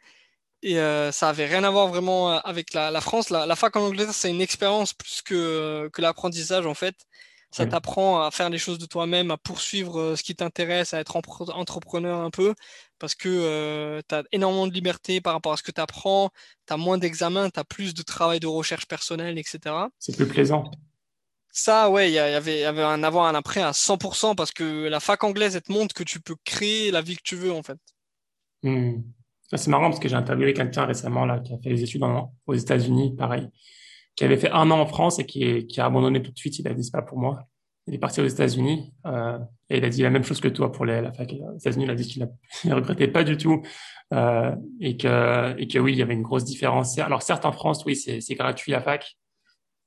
Et ça avait rien à voir vraiment avec la, France. La, fac en Angleterre, c'est une expérience plus que, que l'apprentissage, en fait. Ça t'apprend à faire les choses de toi-même, à poursuivre euh, ce qui t'intéresse, à être entrepreneur un peu, parce que euh, tu as énormément de liberté par rapport à ce que tu apprends, tu as moins d'examens, tu as plus de travail de recherche personnelle, etc. C'est plus plaisant. Ça, ouais, il y, avait, y avait un avant, un après à 100%, parce que la fac anglaise, elle te montre que tu peux créer la vie que tu veux, en fait. Hmm. C'est marrant parce que j'ai interviewé quelqu'un récemment là, qui a fait les études aux États-Unis, pareil qui avait fait un an en France et qui, qui a abandonné tout de suite. Il a dit c'est pas pour moi. Il est parti aux États-Unis euh, et il a dit la même chose que toi pour les, la fac. Aux États-Unis, il a dit qu'il ne regrettait pas du tout euh, et que et que oui, il y avait une grosse différence. Alors certes en France, oui, c'est gratuit la fac,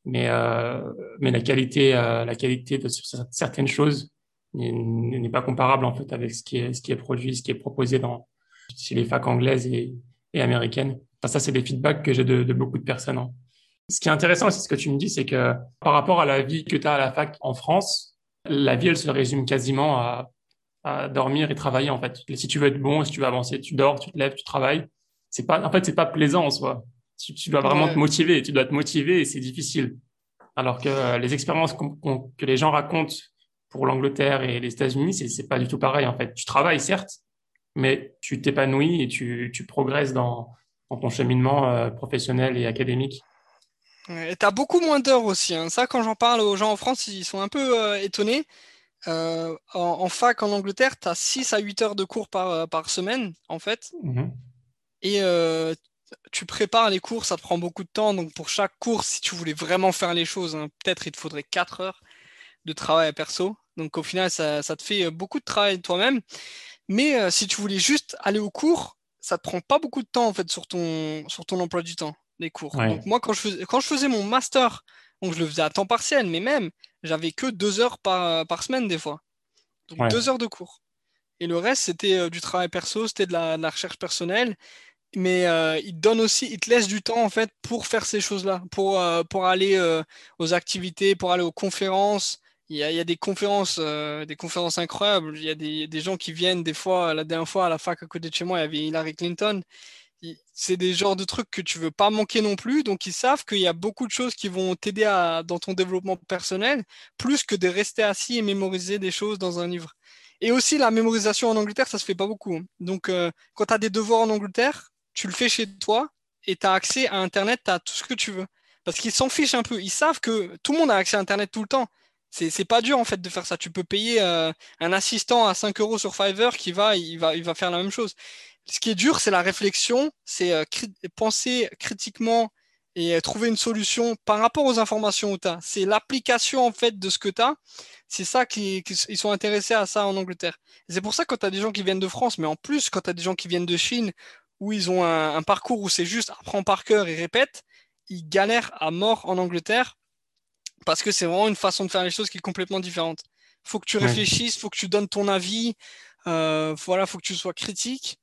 mais euh, mais la qualité euh, la qualité de certaines choses n'est pas comparable en fait avec ce qui est ce qui est produit, ce qui est proposé dans chez les facs anglaises et, et américaines. Enfin, ça, c'est des feedbacks que j'ai de, de beaucoup de personnes. Hein. Ce qui est intéressant, c'est ce que tu me dis, c'est que par rapport à la vie que tu as à la fac en France, la vie, elle se résume quasiment à, à dormir et travailler, en fait. si tu veux être bon, si tu veux avancer, tu dors, tu te lèves, tu travailles. C'est pas, en fait, c'est pas plaisant en soi. Tu, tu dois vraiment te motiver, tu dois te motiver et c'est difficile. Alors que euh, les expériences que les gens racontent pour l'Angleterre et les États-Unis, c'est, c'est pas du tout pareil, en fait. Tu travailles, certes, mais tu t'épanouis et tu, tu progresses dans, dans ton cheminement euh, professionnel et académique. Ouais, tu as beaucoup moins d'heures aussi. Hein. Ça, quand j'en parle aux gens en France, ils sont un peu euh, étonnés. Euh, en, fac en Angleterre, tu as 6 à 8 heures de cours par, euh, par semaine, en fait. Mm-hmm. Et tu prépares les cours, ça te prend beaucoup de temps. Donc, pour chaque cours, si tu voulais vraiment faire les choses, hein, peut-être il te faudrait 4 heures de travail à perso. Donc, au final, ça, ça te fait beaucoup de travail toi-même. Mais si tu voulais juste aller au cours, ça te prend pas beaucoup de temps, en fait, sur ton, sur ton emploi du temps les cours. Donc moi, quand je, faisais, quand je faisais mon master, donc je le faisais à temps partiel, mais même, j'avais que deux heures par, par semaine des fois. Donc deux heures de cours. Et le reste, c'était euh, du travail perso, c'était de la, recherche personnelle. Mais euh, il te donne aussi, il te laisse du temps en fait pour faire ces choses-là, pour, euh, pour aller aux activités, pour aller aux conférences. Il y a, il y a des conférences, des conférences incroyables. Il y a des, des, gens qui viennent des fois, la dernière fois à la fac à côté de chez moi, il y avait Hillary Clinton c'est des genres de trucs que tu veux pas manquer non plus. Donc, ils savent qu'il y a beaucoup de choses qui vont t'aider dans ton développement personnel, plus que de rester assis et mémoriser des choses dans un livre. Et aussi, la mémorisation en Angleterre, ça se fait pas beaucoup. Hein. Donc, euh, quand tu as des devoirs en Angleterre, tu le fais chez toi et tu as accès à Internet, tu as tout ce que tu veux. Parce qu'ils s'en fichent un peu. Ils savent que tout le monde a accès à Internet tout le temps. C'est pas dur en fait de faire ça. Tu peux payer euh, un assistant à 5 euros sur Fiverr qui va, il va faire la même chose ce qui est dur, c'est la réflexion, c'est euh, penser critiquement et euh, trouver une solution par rapport aux informations que tu as. C'est l'application en fait de ce que tu as. C'est ça qui, ils sont intéressés à ça en Angleterre. C'est pour ça que quand tu as des gens qui viennent de France, mais en plus quand tu as des gens qui viennent de Chine, où ils ont un, parcours où c'est juste apprends par cœur et répète, ils galèrent à mort en Angleterre parce que c'est vraiment une façon de faire les choses qui est complètement différente. Faut que tu réfléchisses, faut que tu donnes ton avis, euh, voilà, faut que tu sois critique.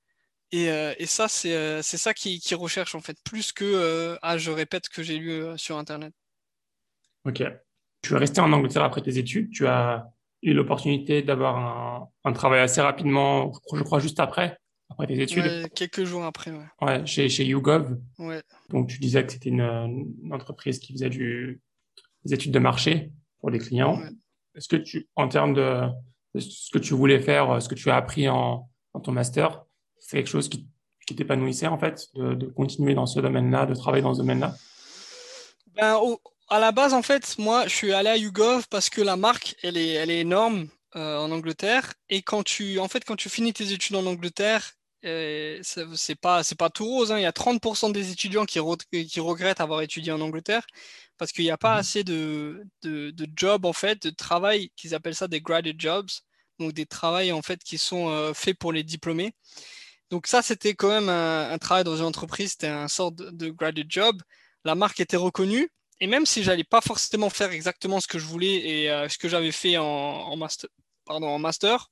Euh, et, ça, euh, c'est ça qui, qui recherche en fait, plus que euh, ah, je répète que j'ai lu sur Internet. Ok. Tu es resté en Angleterre après tes études? Tu as eu l'opportunité d'avoir un, un, travail assez rapidement, je crois juste après, après tes études? Ouais, quelques jours après, ouais. Ouais, chez, chez YouGov. Ouais. Donc tu disais que c'était une, une, entreprise qui faisait du, des études de marché pour des clients. Est-ce que tu, en termes de, de, ce que tu voulais faire, ce que tu as appris en, en ton master, c'est quelque chose qui, qui t'épanouissait en fait, de, de, continuer dans ce domaine-là, de travailler dans ce domaine-là? Ben, À la base, en fait, moi, je suis allé à YouGov parce que la marque, elle est, elle est énorme euh, en Angleterre. Et quand tu, en fait, quand tu finis tes études en Angleterre, euh, c'est pas c'est pas tout rose. Hein. Il y a 30% des étudiants qui, qui regrettent avoir étudié en Angleterre parce qu'il n'y a pas mmh. assez de, de, de jobs en fait, de travail qu'ils appellent ça des graduate jobs, donc des travails en fait qui sont euh, faits pour les diplômés. Donc ça, c'était quand même un, travail dans une entreprise, c'était un sort de, graduate job. La marque était reconnue Et même si j'allais pas forcément faire exactement ce que je voulais et euh, ce que j'avais fait en, master, pardon, en master,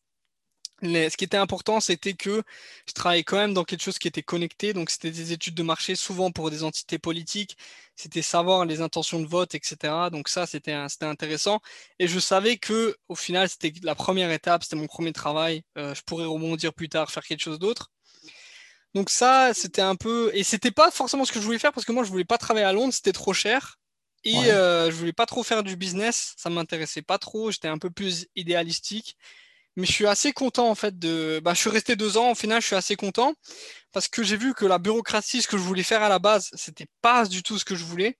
ce qui était important, c'était que je travaillais quand même dans quelque chose qui était connecté. Donc, c'était des études de marché, souvent pour des entités politiques. C'était savoir les intentions de vote, etc. Donc, ça, c'était intéressant. Et je savais que, au final, c'était la première étape, c'était mon premier travail. Euh, je pourrais rebondir plus tard, faire quelque chose d'autre. Donc, ça, c'était un peu. Et c'était pas forcément ce que je voulais faire parce que moi, je voulais pas travailler à Londres, c'était trop cher. Et euh, je voulais pas trop faire du business, ça m'intéressait pas trop. J'étais un peu plus idéalistique. Mais je suis assez content en fait de. Bah, je suis resté deux ans. Au final, je suis assez content parce que j'ai vu que la bureaucratie, ce que je voulais faire à la base, c'était pas du tout ce que je voulais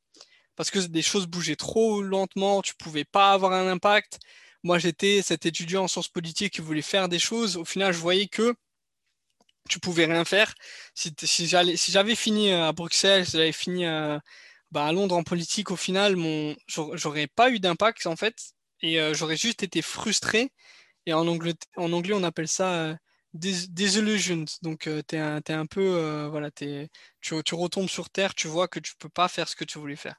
parce que des choses bougeaient trop lentement. Tu pouvais pas avoir un impact. Moi, j'étais cet étudiant en sciences politiques qui voulait faire des choses. Au final, je voyais que tu pouvais rien faire. Si, j'avais fini euh, à Bruxelles, si j'avais fini à, bah, à, Londres en politique, au final, j'aurais pas eu d'impact en fait, et euh, j'aurais juste été frustré et en anglais, on appelle ça euh, disillusioned. Donc, euh, tu es, un peu, euh, voilà, tu, tu, retombes sur terre, tu vois que tu peux pas faire ce que tu voulais faire.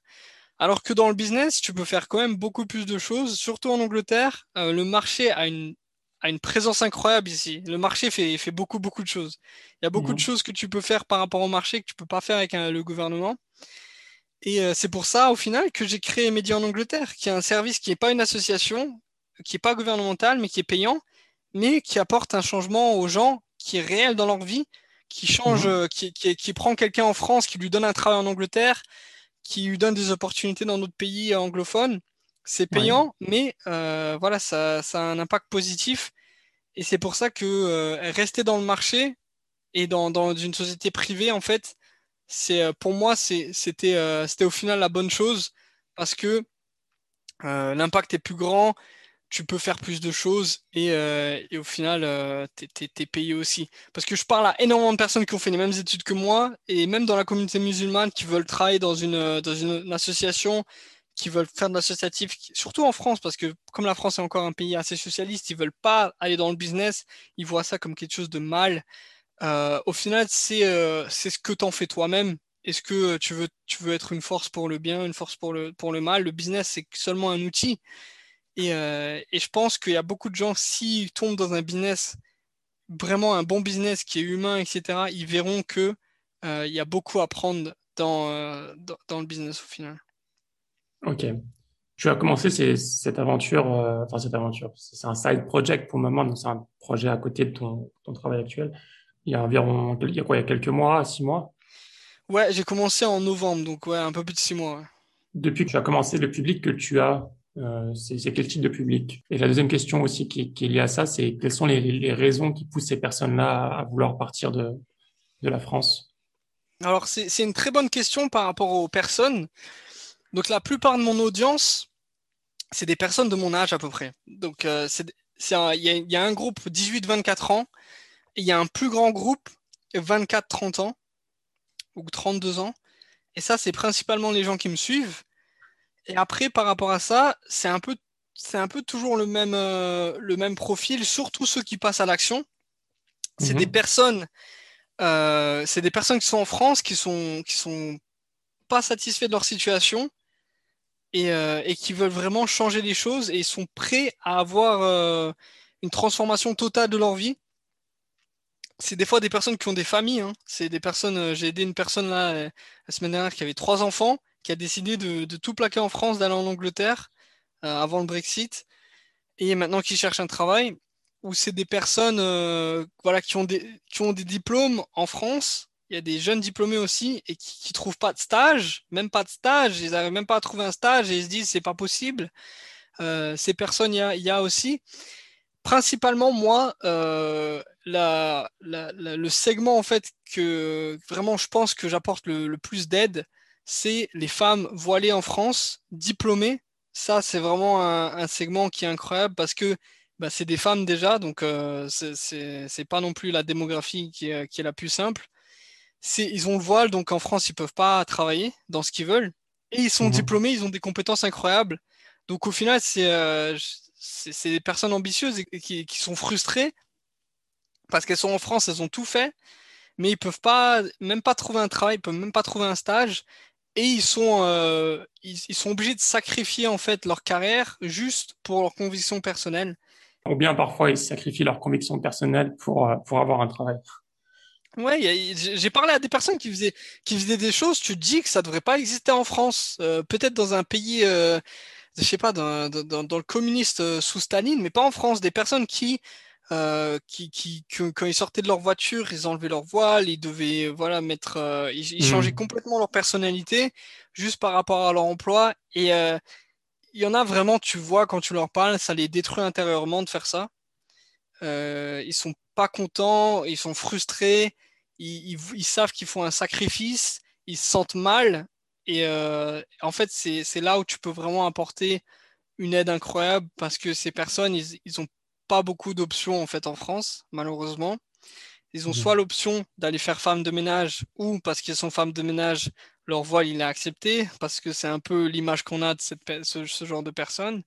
Alors que dans le business, tu peux faire quand même beaucoup plus de choses, surtout en Angleterre. le marché a une, a une présence incroyable ici. Le marché fait, fait beaucoup, beaucoup de choses. Il y a beaucoup de mmh. choses que tu peux faire par rapport au marché que tu peux pas faire avec le gouvernement. Et c'est pour ça, au final, que j'ai créé Media en Angleterre, qui est un service qui n'est pas une association, qui n'est pas gouvernemental, mais qui est payant, mais qui apporte un changement aux gens qui est réel dans leur vie, qui change, mhm. qui, qui, prend quelqu'un en France, qui lui donne un travail en Angleterre, qui lui donne des opportunités dans d'autres pays anglophones. C'est payant, mais euh, voilà, ça, ça, a un impact positif. Et c'est pour ça que euh, rester dans le marché et dans, dans, une société privée, en fait, c'est euh, pour moi, c'était au final la bonne chose parce que l'impact est plus grand, tu peux faire plus de choses et, et au final, tu es, payé aussi. Parce que je parle à énormément de personnes qui ont fait les mêmes études que moi et même dans la communauté musulmane qui veulent travailler dans une, dans une, association, qui veulent faire de l'associatif, surtout en France, parce que comme la France est encore un pays assez socialiste, ils veulent pas aller dans le business, ils voient ça comme quelque chose de mal. Euh, au final, c'est euh, c'est ce que tu en fais toi-même. Est-ce que tu veux, tu veux être une force pour le bien, une force pour le, pour le mal? Le business, c'est seulement un outil. Euh, et, je pense qu'il y a beaucoup de gens, s'ils tombent dans un business, vraiment un bon business qui est humain, etc., ils verront qu'il euh, y a beaucoup à prendre dans, dans, le business au final. Ok. Tu as commencé cette aventure, enfin cette aventure, c'est un side project pour le moment, donc c'est un projet à côté de ton, ton, travail actuel. Il y a environ, il y a quoi, il y a quelques mois, six mois? Ouais, j'ai commencé en novembre, donc ouais, un peu plus de six mois. Depuis que tu as commencé, le public que tu as euh, c'est quel type de public? Et la deuxième question aussi qui, est liée à ça, c'est quelles sont les, raisons qui poussent ces personnes-là à vouloir partir de, de la France? Alors, c'est une très bonne question par rapport aux personnes. Donc, la plupart de mon audience, c'est des personnes de mon âge à peu près. Donc, euh, il y, y, a un groupe 18-24 ans il y a un plus grand groupe 24-30 ans ou 32 ans. Et ça, c'est principalement les gens qui me suivent. Et après, par rapport à ça, c'est un peu, c'est un peu toujours le même, euh, le même profil, surtout ceux qui passent à l'action. C'est des mhm. personnes, euh, c'est des personnes qui sont en France, qui sont, qui sont pas satisfaits de leur situation et, euh, et qui veulent vraiment changer les choses et sont prêts à avoir une transformation totale de leur vie. C'est des fois des personnes qui ont des familles. Hein. C'est des personnes. J'ai aidé une personne là la semaine dernière qui avait trois enfants qui a décidé de, tout plaquer en France, d'aller en Angleterre euh, avant le Brexit, et maintenant qui cherche un travail, où c'est des personnes euh, voilà, qui, ont des, qui ont des diplômes en France. Il y a des jeunes diplômés aussi et qui ne trouvent pas de stage, même pas de stage, ils n'arrivent même pas à trouver un stage et ils se disent c'est pas possible. Euh, ces personnes, il y a, aussi. Principalement, moi, la, le segment en fait que vraiment je pense que j'apporte le, le, plus d'aide, c'est les femmes voilées en France, diplômées. Ça, c'est vraiment un, segment qui est incroyable parce que bah, c'est des femmes déjà, donc euh, c'est pas non plus la démographie qui est, la plus simple. Ils ont le voile, donc en France, ils peuvent pas travailler dans ce qu'ils veulent. Et ils sont mhm. diplômés, ils ont des compétences incroyables. Donc au final, c'est euh, des personnes ambitieuses et qui, qui sont frustrées parce qu'elles sont en France, elles ont tout fait, mais ils peuvent pas, même pas trouver un travail, ils peuvent même pas trouver un stage. et ils sont, euh, ils, sont obligés de sacrifier en fait leur carrière juste pour leurs convictions personnelles. Ou bien parfois ils sacrifient leurs convictions personnelles pour, euh, pour avoir un travail. Ouais, j'ai parlé à des personnes qui faisaient, qui faisaient des choses, tu te dis que ça devrait pas exister en France, euh, peut-être dans un pays, euh, je sais pas, dans, dans, dans, le communiste sous Staline, mais pas en France, des personnes qui euh, qui, qui, quand ils sortaient de leur voiture, ils enlevaient leur voile, ils devaient voilà mettre, euh, ils, changeaient hmm. complètement leur personnalité juste par rapport à leur emploi. Et euh, il y en a vraiment, tu vois, quand tu leur parles, ça les détruit intérieurement de faire ça. Ils sont pas contents, ils sont frustrés, ils, ils, savent qu'ils font un sacrifice, ils se sentent mal. Et en fait, c'est là où tu peux vraiment apporter une aide incroyable parce que ces personnes, ils, ils ont pas beaucoup d'options en fait en France, malheureusement. Ils ont mmh. soit l'option d'aller faire femme de ménage ou parce qu'ils sont femmes de ménage, leur voile il est accepté parce que c'est un peu l'image qu'on a de cette, ce, genre de personnes.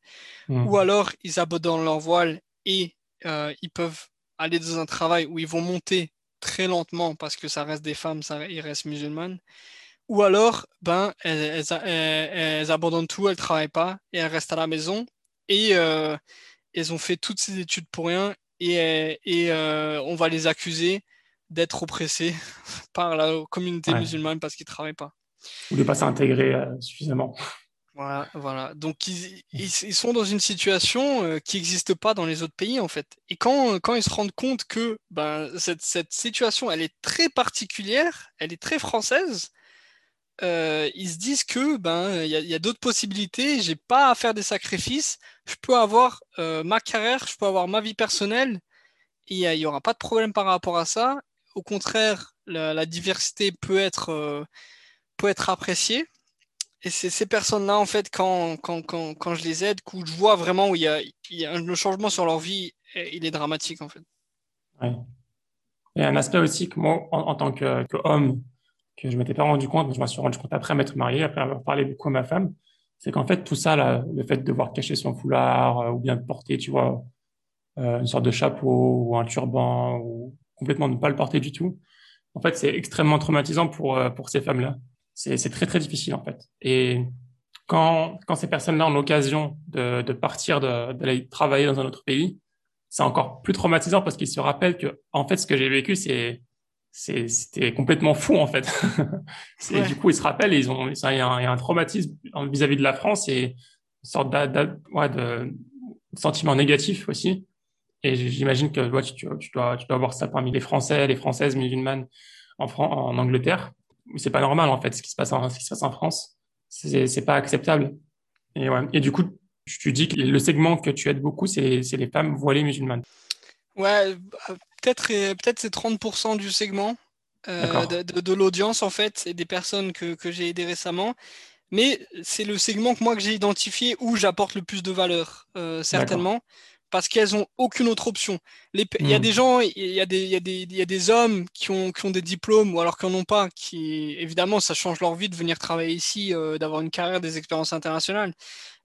Mmh. Ou alors ils abandonnent leur voile et euh, ils peuvent aller dans un travail où ils vont monter très lentement parce que ça reste des femmes, ça, ils restent musulmanes. Ou alors, ben, elles, elles, abandonnent tout, elles travaillent pas et elles restent à la maison. Et, euh, elles ont fait toutes ces études pour rien et, et euh, on va les accuser d'être oppressés par la communauté musulmane parce qu'ils ne travaillent pas. Ou de ne pas s'intégrer suffisamment. Voilà, voilà. Donc ils, ils, sont dans une situation euh, qui n'existe pas dans les autres pays en fait. Et quand, quand ils se rendent compte que ben, cette, cette situation, elle est très particulière, elle est très française, euh, ils se disent que ben il y a, d'autres possibilités, j'ai pas à faire des sacrifices, je peux avoir euh, ma carrière, je peux avoir ma vie personnelle il n'y aura pas de problème par rapport à ça. Au contraire, la, diversité peut être peut être appréciée. Et ces personnes-là, en fait, quand, quand, quand, quand, je les aide, que je vois vraiment où il y a, il le changement sur leur vie, il est dramatique, en fait. Ouais. Et un aspect aussi que moi, en, tant qu'homme, que je m'étais pas rendu compte, mais je m'en suis rendu compte après m'être marié, après avoir parlé beaucoup à ma femme, c'est qu'en fait, tout ça, le fait de devoir cacher son foulard, euh, ou bien porter, tu vois, euh, une sorte de chapeau, ou un turban, ou complètement ne pas le porter du tout, en fait, c'est extrêmement traumatisant pour, euh, pour ces femmes-là. C'est, très, très difficile, en fait. Et quand, quand ces personnes-là ont l'occasion de, de partir, de, d'aller travailler dans un autre pays, c'est encore plus traumatisant parce qu'ils se rappellent que, en fait, ce que j'ai vécu, c'est, c'était complètement fou en fait. Du coup, ils se rappellent, ils ont, il y, a un, traumatisme vis-à-vis de la France et une sorte ouais, de sentiment négatif aussi. Et j'imagine que ouais, tu, tu, dois, tu dois avoir ça parmi les Français, les Françaises musulmanes en, en Angleterre. C'est pas normal en fait ce qui se passe en, ce qui se passe en France. C'est pas acceptable. Et, ouais. et du coup, tu dis que le segment que tu aides beaucoup, c'est les femmes voilées musulmanes. Ouais, bah, peut-être peut-être c'est 30% du segment euh, de, de, l'audience en fait et des personnes que, que j'ai aidées récemment. Mais c'est le segment que moi que j'ai identifié où j'apporte le plus de valeur, euh, certainement, parce qu'elles ont aucune autre option. Les, Il y a hmm. des gens, il y a des, y y a hommes qui ont, qui ont des diplômes ou alors qui n'en ont pas, qui évidemment ça change leur vie de venir travailler ici, euh, d'avoir une carrière, des expériences internationales.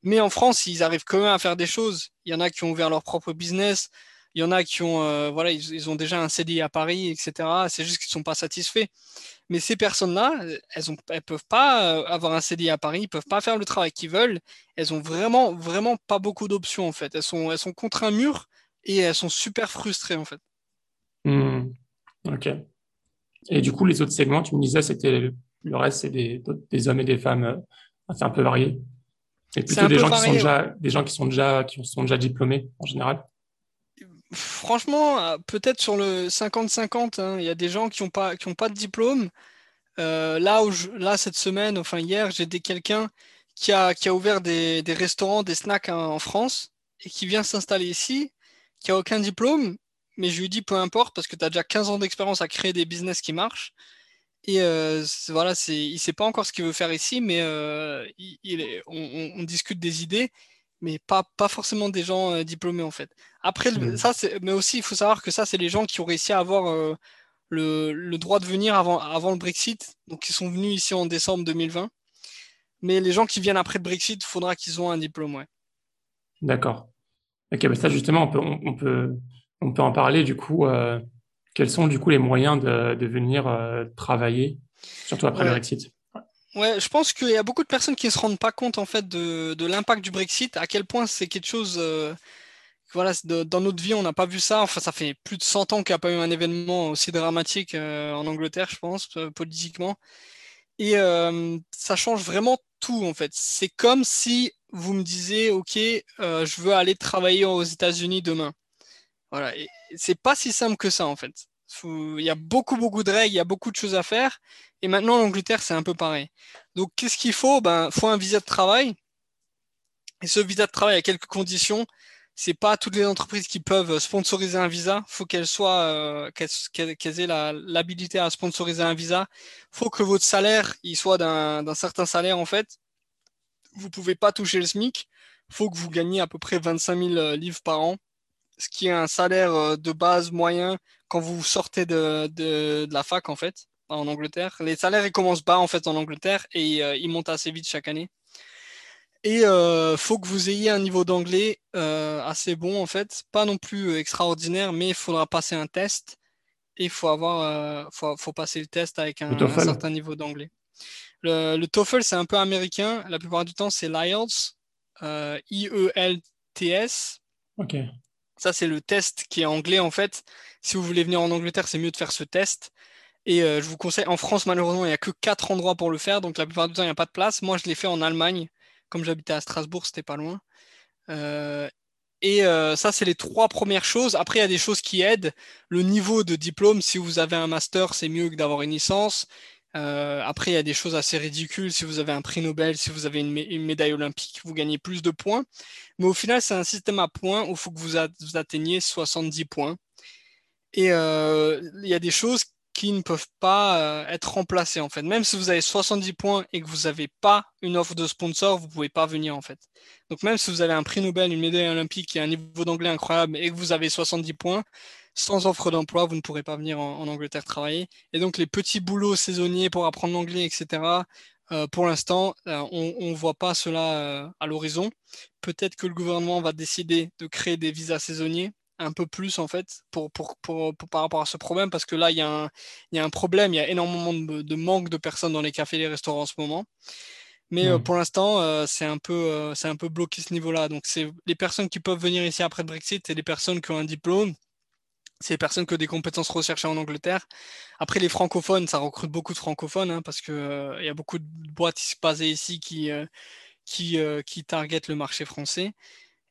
Mais en France, ils arrivent quand même à faire des choses. Il y en a qui ont ouvert leur propre business, il y en a qui ont, euh, voilà, ils, ont déjà un CDI à Paris, etc. C'est juste qu'ils ne sont pas satisfaits. Mais ces personnes-là, elles ne peuvent pas euh, avoir un CDI à Paris, ils ne peuvent pas faire le travail qu'ils veulent. Elles ont vraiment, vraiment pas beaucoup d'options, en fait. Elles sont, elles sont contre un mur et elles sont super frustrées, en fait. Hmm. Ok. Et du coup, les autres segments, tu me disais, c'était le reste, c'est des, des, hommes et des femmes euh, assez un peu variés. Et plutôt des gens, qui sont déjà, des gens qui sont déjà, qui sont déjà diplômés en général franchement, euh, peut-être sur le 50-50, hein, il y a des gens qui n'ont pas, pas de diplôme. Euh, là, où cette semaine, enfin hier, j'ai quelqu'un qui a, qui a ouvert des, restaurants, des snacks hein, en France et qui vient s'installer ici, qui a aucun diplôme, mais je lui dis peu importe parce que tu as déjà 15 ans d'expérience à créer des business qui marchent. Et euh, voilà, il ne sait pas encore ce qu'il veut faire ici, mais on, discute des idées mais pas, pas forcément des gens euh, diplômés en fait. Après, mmh. ça, mais aussi, il faut savoir que ça, c'est les gens qui ont réussi à avoir euh, le, le, droit de venir avant, avant le Brexit, donc ils sont venus ici en décembre 2020. Mais les gens qui viennent après le Brexit, il faudra qu'ils ont un diplôme, ouais. D'accord. Ok, bah ça justement, on peut, on, peut, on peut en parler du coup. Euh, quels sont du coup les moyens de, de venir travailler, surtout après le Brexit? Ouais, je pense qu'il y a beaucoup de personnes qui ne se rendent pas compte en fait de, de l'impact du Brexit, à quel point c'est quelque chose. euh, voilà, dans notre vie, on n'a pas vu ça. Enfin, ça fait plus de 100 ans qu'il n'y a pas eu un événement aussi dramatique euh, en Angleterre, je pense, euh, politiquement. Et euh, ça change vraiment tout en fait. C'est comme si vous me disiez, OK, euh, je veux aller travailler aux États-Unis demain. Voilà, c'est pas si simple que ça en fait. Il y a beaucoup, beaucoup de règles, il y a beaucoup de choses à faire. Et maintenant, l'Angleterre, c'est un peu pareil. Donc, qu'est-ce qu'il faut? Ben, faut un visa de travail. Et ce visa de travail a quelques conditions. C'est pas toutes les entreprises qui peuvent sponsoriser un visa. Faut qu'elles soient, euh, qu'elles, aient l'habilité à sponsoriser un visa. Faut que votre salaire, il soit d'un, certain salaire en fait. Vous pouvez pas toucher le SMIC. Faut que vous gagniez à peu près 25 000 livres par an ce qui est un salaire euh, de base moyen quand vous sortez de, de, de la fac, en fait, en Angleterre. Les salaires, ils commencent bas, en fait, en Angleterre, et euh, ils montent assez vite chaque année. Et euh, faut que vous ayez un niveau d'anglais euh, assez bon, en fait. Pas non plus extraordinaire, mais il faudra passer un test. Et il faut avoir, faut, faut passer le test avec un, certain niveau d'anglais. Le, le TOEFL, c'est un peu américain. La plupart du temps, c'est l'IELTS, I-E-L-T-S. Ok. Ça, c'est le test qui est anglais en fait. Si vous voulez venir en Angleterre, c'est mieux de faire ce test. Et euh, je vous conseille, en France, malheureusement, il n'y a que quatre endroits pour le faire. Donc la plupart du temps, il n'y a pas de place. Moi, je l'ai fait en Allemagne. Comme j'habitais à Strasbourg, c'était pas loin. Euh, et euh, ça, c'est les trois premières choses. Après, il y a des choses qui aident. Le niveau de diplôme, si vous avez un master, c'est mieux que d'avoir une licence. Euh, après, il y a des choses assez ridicules. Si vous avez un prix Nobel, si vous avez une, mé- une médaille olympique, vous gagnez plus de points. Mais au final, c'est un système à points où il faut que vous atteigniez 70 points. Et euh, il y a des choses qui ne peuvent pas euh, être remplacées en fait. Même si vous avez 70 points et que vous n'avez pas une offre de sponsor, vous ne pouvez pas venir en fait. Donc même si vous avez un prix Nobel, une médaille olympique et un niveau d'anglais incroyable et que vous avez 70 points, sans offre d'emploi, vous ne pourrez pas venir en, en Angleterre travailler. Et donc les petits boulots saisonniers pour apprendre l'anglais, etc., euh, pour l'instant, euh, on ne voit pas cela euh, à l'horizon. Peut-être que le gouvernement va décider de créer des visas saisonniers un peu plus en fait pour, pour, pour, pour- par rapport à ce problème parce que là il y, a un- il y a un problème, il y a énormément de, de manque de personnes dans les cafés et les restaurants en ce moment. Mais euh, Mm. pour l'instant, c'est un peu, c'est un peu bloqué ce niveau-là. Donc c'est les personnes qui peuvent venir ici après le Brexit, c'est les personnes qui ont un diplôme, c'est les personnes qui ont des compétences recherchées en Angleterre. Après les francophones, ça recrute beaucoup de francophones hein, parce que euh, y a beaucoup de boîtes basées ici qui euh, qui, euh, qui targetent le marché français.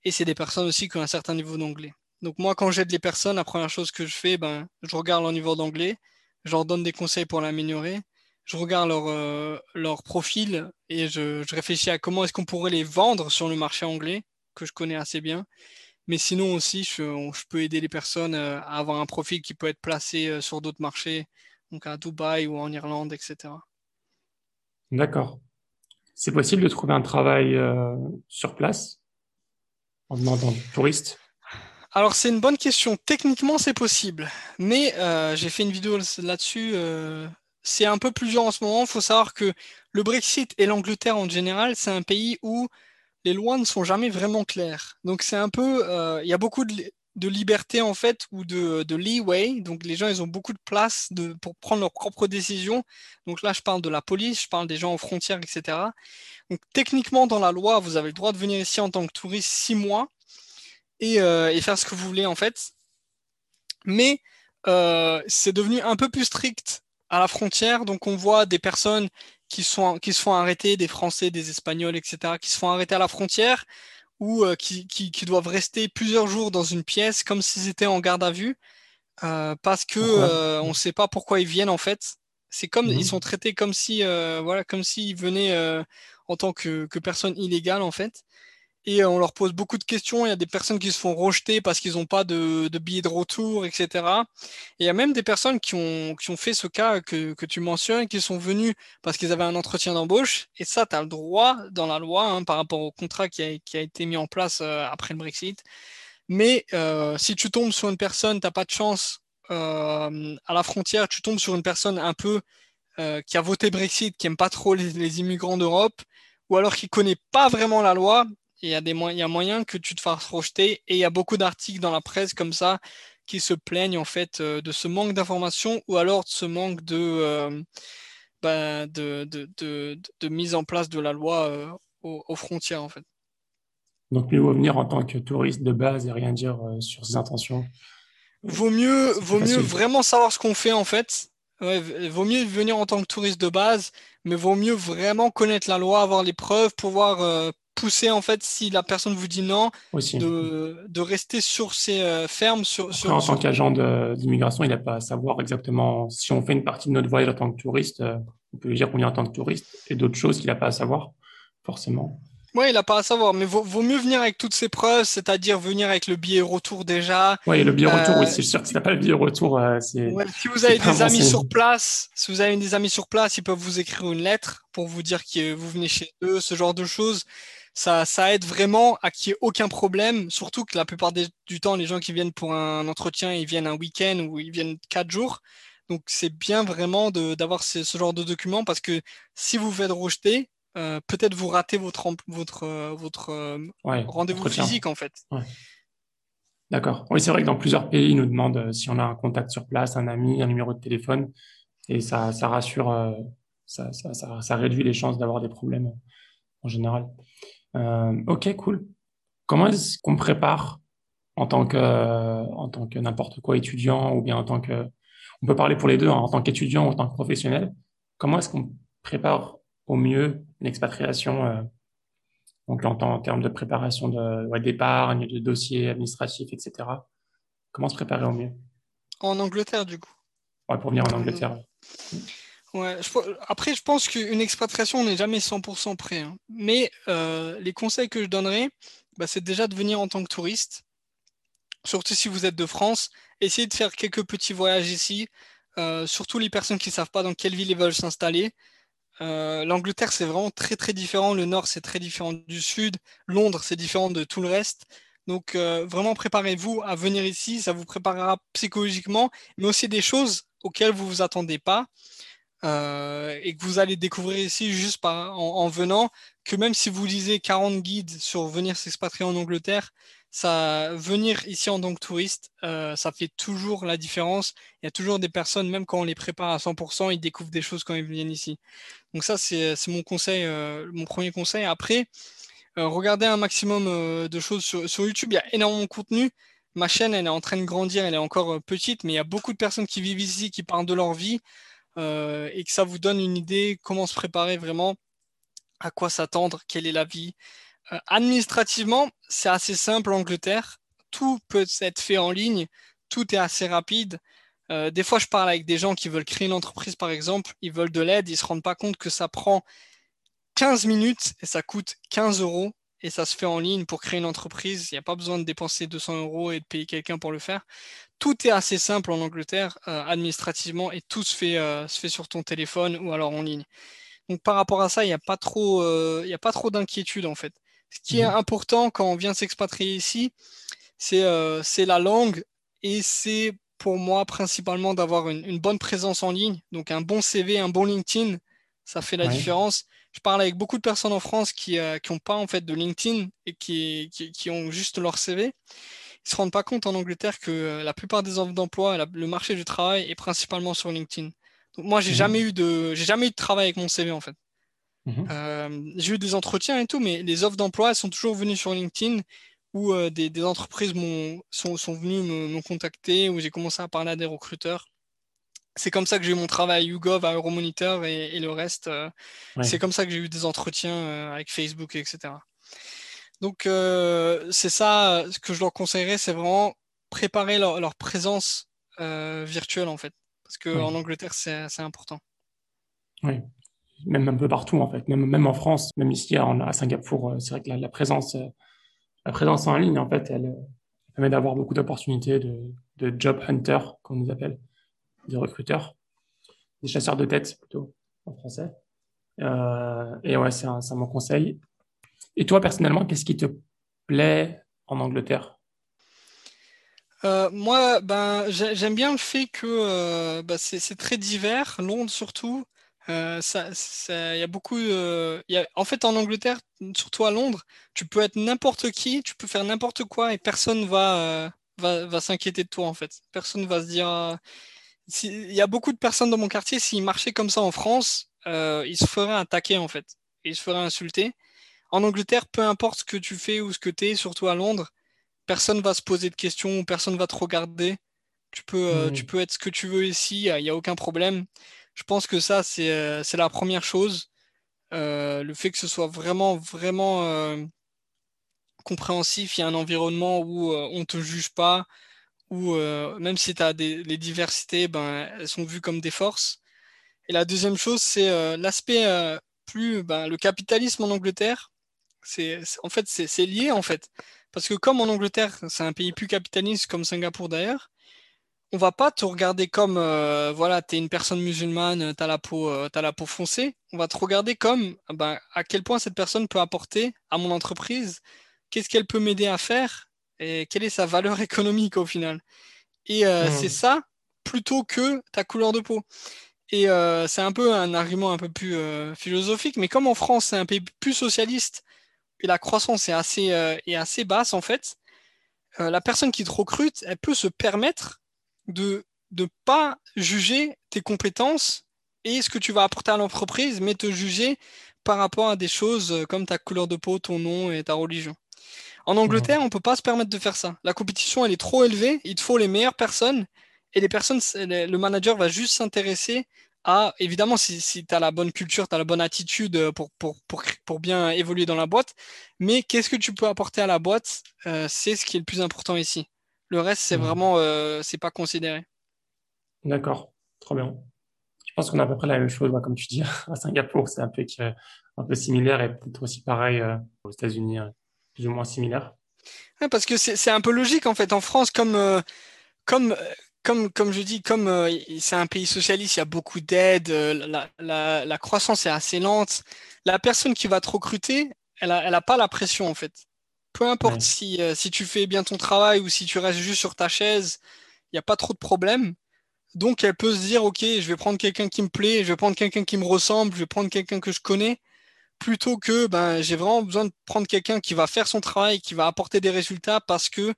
Et c'est des personnes aussi qui ont un certain niveau d'anglais. Donc moi, quand j'aide les personnes, la première chose que je fais, ben, je regarde leur niveau d'anglais, je leur donne des conseils pour l'améliorer, je regarde leur, euh, leur profil et je réfléchis à comment est-ce qu'on pourrait les vendre sur le marché anglais, que je connais assez bien. Mais sinon aussi, je, on- je peux aider les personnes euh, à avoir un profil qui peut être placé euh, sur d'autres marchés, donc à Dubaï ou en Irlande, etc. D'accord. C'est possible de trouver un travail euh, sur place en demandant touriste? Alors, c'est une bonne question. Techniquement, c'est possible. Mais euh, j'ai fait une vidéo là-dessus. euh, c'est un peu plus dur en ce moment. Il faut savoir que le Brexit et l'Angleterre en général, c'est un pays où les lois ne sont jamais vraiment claires. Donc, c'est un peu. euh, Il y a beaucoup de, li- de liberté, en fait, ou de, leeway. Donc, les gens, ils ont beaucoup de place pour prendre leurs propres décisions. Donc, là, je parle de la police, je parle des gens aux frontières, etc. Donc, techniquement, dans la loi, vous avez le droit de venir ici en tant que touriste six mois et, euh, faire ce que vous voulez en fait. Mais euh, c'est devenu un peu plus strict à la frontière. Donc on voit des personnes qui, sont, qui se font arrêter, des Français, des Espagnols, etc., qui se font arrêter à la frontière ou euh, qui, qui, qui doivent rester plusieurs jours dans une pièce comme s'ils étaient en garde à vue euh, parce que euh, on ne sait pas pourquoi ils viennent en fait. C'est comme ils Mhm. sont traités comme si euh, voilà comme s'ils venaient euh, en tant que, que personne illégale en fait. Et euh, on leur pose beaucoup de questions. Il y a des personnes qui se font rejeter parce qu'ils n'ont pas de, de billet de retour, etc. Et il y a même des personnes qui ont, fait ce cas que, que tu mentionnes, qui sont venus parce qu'ils avaient un entretien d'embauche. Et ça, tu as le droit dans la loi hein, par rapport au contrat qui a, été mis en place euh, après le Brexit. Mais euh, si tu tombes sur une personne, tu n'as pas de chance à la frontière, tu tombes sur une personne un peu qui a voté Brexit, qui n'aime pas trop les, les immigrants d'Europe, ou alors qui connaît pas vraiment la loi, il y a des moyens, il y a moyen que tu te fasses rejeter. Et il y a beaucoup d'articles dans la presse comme ça qui se plaignent en fait euh, de ce manque d'information ou alors de ce manque de, euh, bah, de, de, mise en place de la loi aux, frontières, en fait. Donc, mieux vaut venir en tant que touriste de base et rien dire sur ses intentions. Vaut mieux, vaut mieux vraiment savoir ce qu'on fait, en fait. Vaut mieux venir en tant que touriste de base, mais vaut mieux vraiment connaître la loi, avoir les preuves, pouvoir pousser en fait si la personne vous dit non De, de rester sur ses euh, fermes sur, en tant qu'agent d'immigration il n'a pas à savoir exactement si on fait une partie de notre voyage en tant que touriste euh, on peut lui dire qu'on est en tant que touriste et d'autres choses qu'il n'a pas à savoir forcément oui, il n'a pas à savoir, mais vaut, vaut mieux venir avec toutes ces preuves, c'est-à-dire venir avec le billet retour déjà. Oui, le billet retour, oui, euh, c'est sûr que si tu pas le billet retour, c'est. si vous avez des amis sur place, si vous avez des amis sur place, ils peuvent vous écrire une lettre pour vous dire que vous venez chez eux, ce genre de choses ça, ça aide vraiment à qu'il n'y ait aucun problème, surtout que la plupart du temps, les gens qui viennent pour un entretien, ils viennent un week-end ou ils viennent quatre jours. Donc c'est bien vraiment d'avoir ce, genre de document parce que si vous faites rejeter, euh, peut-être vous ratez votre, votre, euh, votre euh, rendez-vous physique en fait. D'accord. Oui, c'est vrai que dans plusieurs pays, ils nous demandent si on a un contact sur place, un ami, un numéro de téléphone. Et ça, ça rassure, ça, ça, ça, ça réduit les chances d'avoir des problèmes en général. Euh, ok, cool. Comment est-ce qu'on prépare en tant que, en tant que n'importe quoi étudiant ou bien en tant que, on peut parler pour les deux, hein, en tant qu'étudiant ou en tant que professionnel. Comment est-ce qu'on prépare au mieux une expatriation euh, donc en, en, termes de préparation de ouais, d'épargne, de dossiers administratifs, etc. Comment se préparer au mieux? En Angleterre, du coup. Ouais, pour venir en Angleterre. Ouais, après, je pense qu'une expatriation, on n'est jamais 100% prêt. Hein. Mais euh, les conseils que je donnerais, bah, c'est déjà de venir en tant que touriste. Surtout si vous êtes de France, essayez de faire quelques petits voyages ici. Euh, surtout les personnes qui ne savent pas dans quelle ville ils veulent s'installer. Euh, L'Angleterre, c'est vraiment très très différent. Le Nord, c'est très différent du Sud. Londres, c'est différent de tout le reste. Donc vraiment, préparez-vous à venir ici. Ça vous préparera psychologiquement, mais aussi des choses auxquelles vous vous attendez pas. Euh, et que vous allez découvrir ici juste en, venant, que même si vous lisez 40 guides sur venir s'expatrier en Angleterre, ça, venir ici en tant que touriste, euh, ça fait toujours la différence. Il y a toujours des personnes, même quand on les prépare à 100%, ils découvrent des choses quand ils viennent ici. Donc ça, c'est mon conseil, euh, mon premier conseil. Après, regardez un maximum de choses sur, sur, YouTube. Il y a énormément de contenu. Ma chaîne, elle est en train de grandir, elle est encore petite, mais il y a beaucoup de personnes qui vivent ici, qui parlent de leur vie. Euh, et que ça vous donne une idée comment se préparer vraiment, à quoi s'attendre, quelle est la vie. Euh, administrativement, c'est assez simple en Angleterre. Tout peut être fait en ligne, tout est assez rapide. Euh, des fois, je parle avec des gens qui veulent créer une entreprise, par exemple, ils veulent de l'aide, ils ne se rendent pas compte que ça prend 15 minutes et ça coûte 15 euros et ça se fait en ligne pour créer une entreprise. Il n'y a pas besoin de dépenser 200 euros et de payer quelqu'un pour le faire. Tout est assez simple en Angleterre euh, administrativement et tout se fait, euh, se fait sur ton téléphone ou alors en ligne. Donc par rapport à ça, il n'y a pas trop, euh, il a pas trop d'inquiétude en fait. Ce qui est mhm. important quand on vient s'expatrier ici, c'est c'est la langue et c'est pour moi principalement d'avoir une, une, bonne présence en ligne. Donc un bon CV, un bon LinkedIn, ça fait la différence je parle avec beaucoup de personnes en France qui n'ont euh, pas en fait de LinkedIn et qui, qui, ont juste leur CV. Ils se rendent pas compte en Angleterre que euh, la plupart des offres d'emploi, le marché du travail est principalement sur LinkedIn. Donc moi, j'ai n'ai mhm. jamais eu de, j'ai jamais eu de travail avec mon CV en fait. Mhm. Euh, j'ai eu des entretiens et tout, mais les offres d'emploi elles sont toujours venues sur LinkedIn où des, des, entreprises sont, sont venues me, me contacter, où j'ai commencé à parler à des recruteurs c'est comme ça que j'ai eu mon travail à YouGov, à Euromonitor et, le reste. Euh, c'est comme ça que j'ai eu des entretiens euh, avec Facebook, etc. Donc, euh, c'est ça, ce que je leur conseillerais, c'est vraiment préparer leur, présence virtuelle, en fait. Parce qu'en Angleterre, c'est important. Oui, même un peu partout, en fait. Même, même en France, même ici, à, Singapour, c'est vrai que la, présence, la présence en ligne, en fait, elle, permet d'avoir beaucoup d'opportunités de, de job hunter, comme on nous appelle des recruteurs, des chasseurs de tête plutôt en français. Euh, et ouais, c'est un, mon conseil. Et toi, personnellement, qu'est-ce qui te plaît en Angleterre? Euh, moi, ben, j'aime bien le fait que euh, ben, c'est très divers, Londres surtout. Ça, y a beaucoup. Y a, en fait, en Angleterre, surtout à Londres, tu peux être n'importe qui, tu peux faire n'importe quoi et personne va, va, va s'inquiéter de toi en fait. Personne va se dire il y a beaucoup de personnes dans mon quartier, s'ils marchaient comme ça en France, euh, il se ferait attaquer en fait. Il se ferait insulter. En Angleterre, peu importe ce que tu fais ou ce que tu es, surtout à Londres, personne va se poser de questions, personne va te regarder. Tu peux, euh, tu peux être ce que tu veux ici, il n'y a aucun problème. Je pense que ça, c'est euh, la première chose. le fait que ce soit vraiment, vraiment compréhensif, il y a un environnement où on ne te juge pas, où même si tu as les diversités, ben, elles sont vues comme des forces. Et la deuxième chose, c'est l'aspect plus, ben, le capitalisme en Angleterre. C'est, en fait, c'est lié en fait. Parce que comme en Angleterre, c'est un pays plus capitaliste comme Singapour d'ailleurs, on va pas te regarder comme euh, voilà, tu es une personne musulmane, tu as, la peau, euh, la peau foncée. On va te regarder comme ben, à quel point cette personne peut apporter à mon entreprise, qu'est-ce qu'elle peut m'aider à faire et quelle est sa valeur économique au final. Et euh, mmh. c'est ça plutôt que ta couleur de peau. Et c'est un peu un argument un peu plus philosophique, mais comme en France, c'est un pays plus socialiste et la croissance est assez, est assez basse en fait, la personne qui te recrute, elle peut se permettre de ne pas juger tes compétences et ce que tu vas apporter à l'entreprise, mais te juger par rapport à des choses comme ta couleur de peau, ton nom et ta religion. En Angleterre, on ne peut pas se permettre de faire ça. La compétition, elle est trop élevée. Il te faut les meilleures personnes. Et les personnes, le manager va juste s'intéresser à, évidemment, si, si tu as la bonne culture, tu as la bonne attitude pour, pour, pour, pour, bien évoluer dans la boîte. Mais qu'est-ce que tu peux apporter à la boîte? Euh, C'est ce qui est le plus important ici. Le reste, c'est vraiment, euh, c'est pas considéré. D'accord, trop bien. Je pense qu'on a à peu près la même chose, comme tu dis, à Singapour, c'est un peu, un peu similaire et peut-être aussi pareil euh, aux États-Unis, plus ou moins similaire. parce que c'est un peu logique en fait. En France, comme, euh, comme, comme, comme je dis, comme c'est un pays socialiste, il y a beaucoup d'aides, la, la, la, croissance est assez lente. La personne qui va te recruter, elle n'a elle a pas la pression en fait. Peu importe si, euh, si tu fais bien ton travail ou si tu restes juste sur ta chaise, il n'y a pas trop de problème. Donc elle peut se dire, ok, je vais prendre quelqu'un qui me plaît, je vais prendre quelqu'un qui me ressemble, je vais prendre quelqu'un que je connais, plutôt que ben, j'ai vraiment besoin de prendre quelqu'un qui va faire son travail, qui va apporter des résultats parce que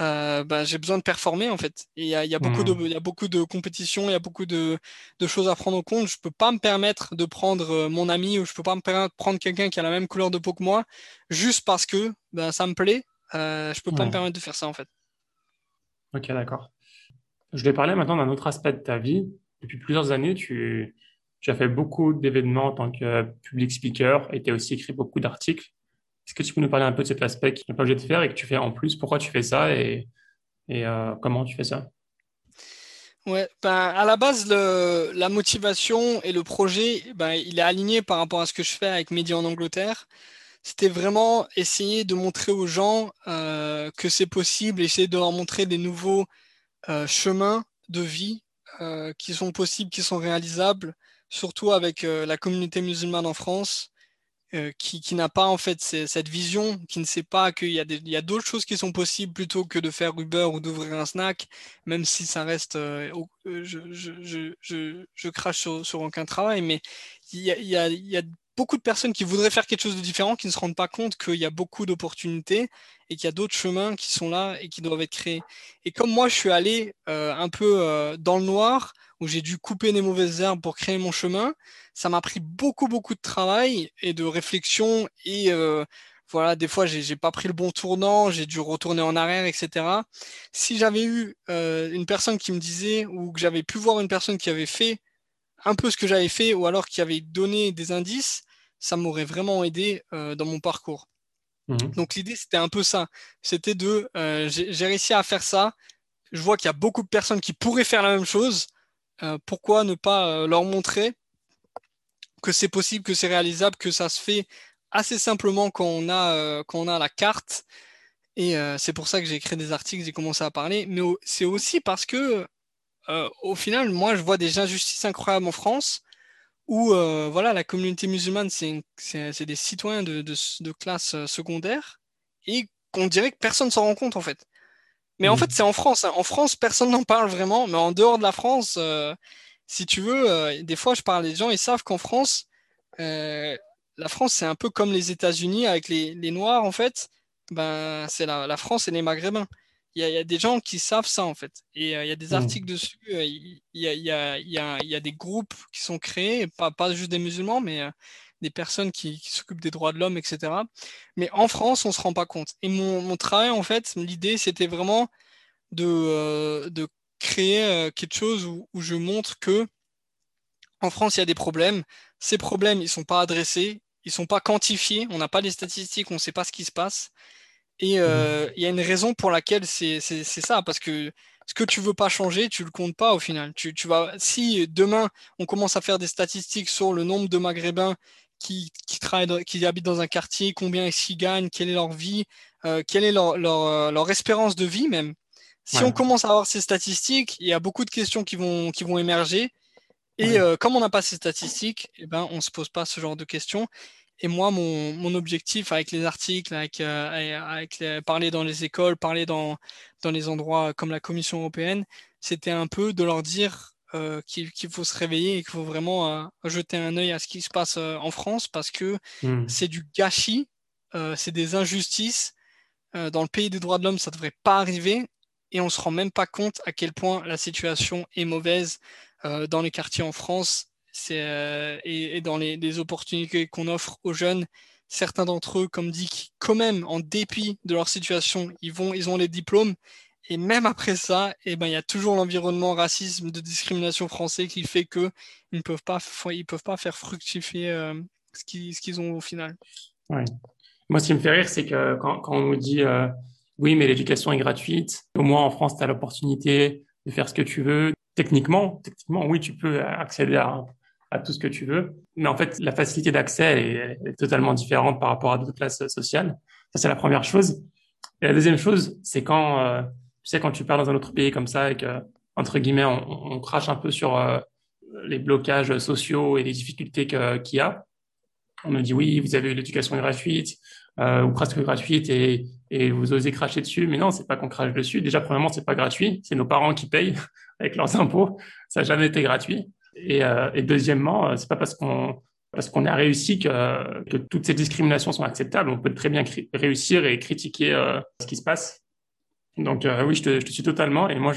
euh, bah, j'ai besoin de performer en fait. Il y a, y, de, y a beaucoup de compétitions, il y a beaucoup de, de, choses à prendre en compte. Je peux pas me permettre de prendre euh, mon ami ou je peux pas me permettre de prendre quelqu'un qui a la même couleur de peau que moi juste parce que ben, ça me plaît. Euh, je peux pas me permettre de faire ça en fait. Ok, d'accord. Je vais parler maintenant d'un autre aspect de ta vie. Depuis plusieurs années, tu, tu as fait beaucoup d'événements en tant que public speaker et tu as aussi écrit beaucoup d'articles. Est-ce que tu peux nous parler un peu de cet aspect que tu n'es pas obligé de faire et que tu fais en plus? Pourquoi tu fais ça et, euh, comment tu fais ça? Ouais, ben, à la base, la motivation et le projet, ben, il est aligné par rapport à ce que je fais avec Mehdi en Angleterre. C'était vraiment essayer de montrer aux gens euh, que c'est possible, essayer de leur montrer des nouveaux euh, chemins de vie qui sont possibles, qui sont réalisables, surtout avec la communauté musulmane en France. Euh, qui, qui n'a pas en fait cette vision, qui ne sait pas qu'il y a, d'autres choses qui sont possibles plutôt que de faire Uber ou d'ouvrir un snack, même si ça reste, euh, euh, je, je, je, je, crache sur, sur aucun travail, mais il y a, y a, il y a beaucoup de personnes qui voudraient faire quelque chose de différent, qui ne se rendent pas compte qu'il y a beaucoup d'opportunités et qu'il y a d'autres chemins qui sont là et qui doivent être créés. Et comme moi, je suis allé euh, un peu euh, dans le noir, où j'ai dû couper les mauvaises herbes pour créer mon chemin, ça m'a pris beaucoup, beaucoup de travail et de réflexion et euh, voilà, des fois, j'ai pas pris le bon tournant, j'ai dû retourner en arrière, etc. Si j'avais eu une personne qui me disait, ou que j'avais pu voir une personne qui avait fait un peu ce que j'avais fait, ou alors qui avait donné des indices, ça m'aurait vraiment aidé euh, dans mon parcours. Mhm. Donc l'idée, c'était un peu ça. C'était de, euh, j'ai réussi à faire ça. Je vois qu'il y a beaucoup de personnes qui pourraient faire la même chose. Euh, pourquoi ne pas leur montrer que c'est possible, que c'est réalisable, que ça se fait assez simplement quand on a, quand on a la carte. Et c'est pour ça que j'ai écrit des articles, j'ai commencé à parler. Mais c'est aussi parce que, au final, moi, je vois des injustices incroyables en France où euh, voilà, la communauté musulmane, c'est des citoyens de, de, classe euh, secondaire et qu'on dirait que personne ne s'en rend compte en fait. Mais en mmh. fait, c'est en France. Hein. En France, personne n'en parle vraiment, mais en dehors de la France, euh, si tu veux, des fois, je parle des gens, ils savent qu'en France, la France, c'est un peu comme les États-Unis avec les, les, Noirs en fait. Ben, c'est la, la, France et les Maghrébins. Il y, a des gens qui savent ça en fait. Et il y a des mmh. articles dessus. Il y, a, des groupes qui sont créés, pas, pas juste des musulmans, mais des personnes qui, s'occupent des droits de l'homme, etc. Mais en France, on ne se rend pas compte. Et mon, travail, en fait, l'idée, c'était vraiment de, de créer quelque chose où, où, je montre que en France, il y a des problèmes. Ces problèmes, ils ne sont pas adressés, ils ne sont pas quantifiés, on n'a pas les statistiques, on ne sait pas ce qui se passe. Et euh, mmh. il y a une raison pour laquelle c'est ça, parce que ce que tu veux pas changer, tu le comptes pas au final. Tu, tu, vas, si demain on commence à faire des statistiques sur le nombre de Maghrébins qui, qui, travaillent, qui habitent dans un quartier, combien est-ce qu'ils gagnent, quelle est leur vie, euh, quelle est leur, leur, euh, leur, espérance de vie même. Si on commence à avoir ces statistiques, il y a beaucoup de questions qui vont, qui vont émerger. Et euh, comme on n'a pas ces statistiques, eh ben, on ne se pose pas ce genre de questions. Et moi, mon, mon objectif avec les articles, avec, euh, avec parler dans les écoles, parler dans, dans les endroits comme la Commission européenne, c'était un peu de leur dire euh, qu'il faut se réveiller et qu'il faut vraiment euh, jeter un œil à ce qui se passe en France parce que mmh. c'est du gâchis, c'est des injustices. dans le pays des droits de l'homme, ça ne devrait pas arriver et on ne se rend même pas compte à quel point la situation est mauvaise dans les quartiers en France euh, et, dans les, opportunités qu'on offre aux jeunes, certains d'entre eux, comme dit, quand même, en dépit de leur situation, ils, vont, ils ont les diplômes. Et même après ça, eh ben, il y a toujours l'environnement racisme, de discrimination français qui fait qu'ils ne peuvent pas, ils peuvent pas faire fructifier euh, ce qu'ils ont au final. Moi, ce qui me fait rire, c'est que quand, on nous dit euh, oui, mais l'éducation est gratuite, au moins en France, tu as l'opportunité de faire ce que tu veux. Techniquement, techniquement, oui, tu peux accéder à, à tout ce que tu veux. Mais en fait, la facilité d'accès est, totalement différente par rapport à d'autres classes sociales. Ça, c'est la première chose. Et la deuxième chose, c'est quand, euh, tu sais, quand tu pars dans un autre pays comme ça et que, entre guillemets, on, crache un peu sur euh, les blocages sociaux et les difficultés qu'il y a. On nous dit oui, vous avez eu l'éducation gratuite euh, ou presque gratuite et, et vous osez cracher dessus. Mais non, c'est pas qu'on crache dessus. Déjà, premièrement, c'est pas gratuit. C'est nos parents qui payent avec leurs impôts. Ça n'a jamais été gratuit. Et, euh, et deuxièmement, euh, c'est pas parce qu'on a réussi que, toutes ces discriminations sont acceptables. On peut très bien réussir et critiquer euh, ce qui se passe. Donc oui, je te, suis totalement. Et moi,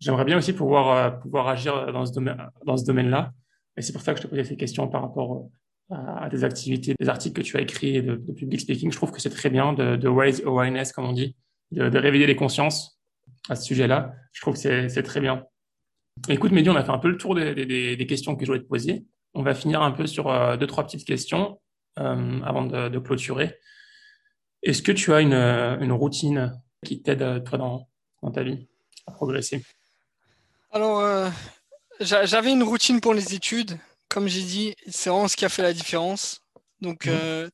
j'aimerais bien aussi pouvoir pouvoir agir dans ce domaine-là. Et c'est pour ça que je te posais ces questions par rapport à, des activités, des articles que tu as écrits de, public speaking. Je trouve que c'est très bien de, de raise awareness, comme on dit, de réveiller les consciences à ce sujet-là. Je trouve que c'est très bien. Écoute, Mehdi, on a fait un peu le tour des, questions que je voulais te poser. On va finir un peu sur euh, deux, trois petites questions euh, avant de, clôturer. Est-ce que tu as une, routine qui t'aide, euh, toi, dans, ta vie à progresser? Alors, j'avais une routine pour les études. Comme j'ai dit, c'est vraiment ce qui a fait la différence. Donc, mmh.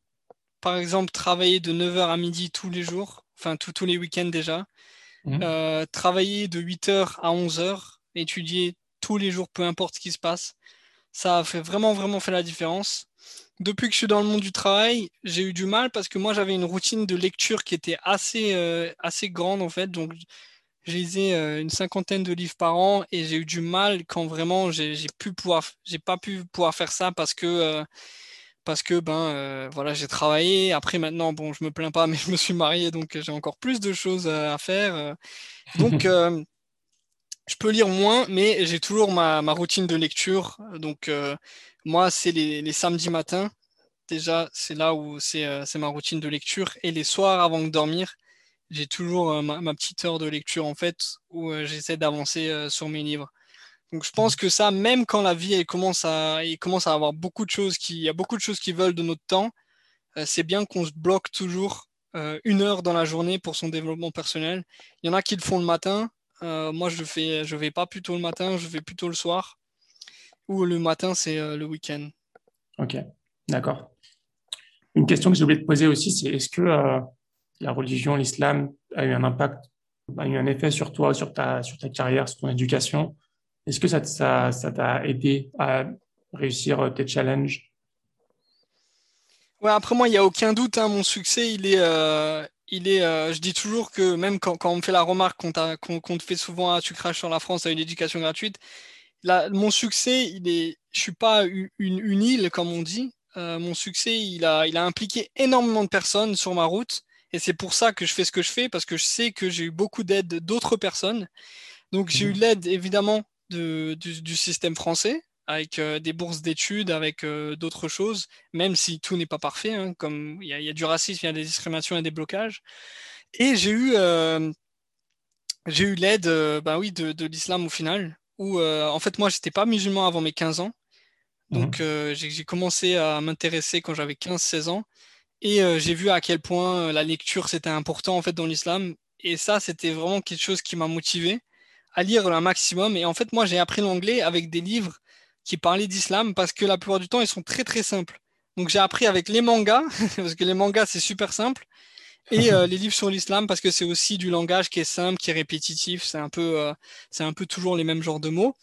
par exemple, travailler de 9h à midi tous les jours, enfin tous les week-ends déjà. Mmh. travailler de 8h à 11h étudier tous les jours, peu importe ce qui se passe. Ça a fait vraiment, vraiment fait la différence. Depuis que je suis dans le monde du travail, j'ai eu du mal parce que moi, j'avais une routine de lecture qui était assez, euh, assez grande, en fait. Donc, j'ai lisé euh, une cinquantaine de livres par an et j'ai eu du mal quand vraiment j'ai pu pouvoir, j'ai pas pu pouvoir faire ça parce que, euh, parce que ben voilà, j'ai travaillé. Après maintenant, bon, je me plains pas, mais je me suis marié, donc j'ai encore plus de choses à faire. Donc je peux lire moins, mais j'ai toujours ma, routine de lecture. Donc, euh, moi, c'est les, samedis matins. Déjà, c'est là où euh, c'est ma routine de lecture. Et les soirs avant de dormir, j'ai toujours euh, ma, petite heure de lecture, en fait, où j'essaie d'avancer sur mes livres. Donc, je pense que ça, même quand la vie elle commence à, il commence à avoir beaucoup de choses qui, il y a beaucoup de choses qui veulent de notre temps, c'est bien qu'on se bloque toujours une heure dans la journée pour son développement personnel. Il y en a qui le font le matin, euh, moi, je fais, je vais pas plutôt le matin, je vais plutôt le soir. Ou le matin, c'est euh, le week-end. Ok, d'accord. Une question que j'ai oublié de poser aussi, c'est est-ce que euh, la religion, l'islam, a eu un impact, a eu un effet sur toi, sur ta, sur ta carrière, sur ton éducation? Est-ce que ça, ça, ça t'a aidé à réussir tes challenges? Ouais, après moi, il n'y a aucun doute, hein, mon succès, il est, il est, euh, je dis toujours que même quand, on me fait la remarque qu'on te fait souvent, ah, tu craches sur la France à une éducation gratuite, mon succès, il est, je suis pas une, une île comme on dit. Euh, mon succès, il a, il a impliqué énormément de personnes sur ma route Et c'est pour ça que je fais ce que je fais, parce que je sais que j'ai eu beaucoup d'aide d'autres personnes. Donc j'ai eu Mhm. l'aide évidemment de, du, du système français, avec euh, des bourses d'études, avec euh, d'autres choses, même si tout n'est pas parfait, hein, comme il y, a- il y a du racisme, il y a des discriminations et des blocages. Et j'ai eu, euh, j'ai eu l'aide bah oui, de, de l'islam au final, où en fait moi j'étais pas musulman avant mes 15 ans. Donc Mhm. euh, j'ai commencé à m'intéresser quand j'avais 15-16 ans. Et j'ai vu à quel point la lecture c'était important en fait dans l'islam. Et ça, c'était vraiment quelque chose qui m'a motivé à lire un maximum. Et en fait, moi, j'ai appris l'anglais avec des livres qui parlaient d'islam parce que la plupart du temps, ils sont très très simples. Donc j'ai appris avec les mangas, parce que les mangas, c'est super simple, et euh, les livres sur l'islam parce que c'est aussi du langage qui est simple, qui est répétitif. C'est un peu, euh, c'est un peu toujours les mêmes genres de mots.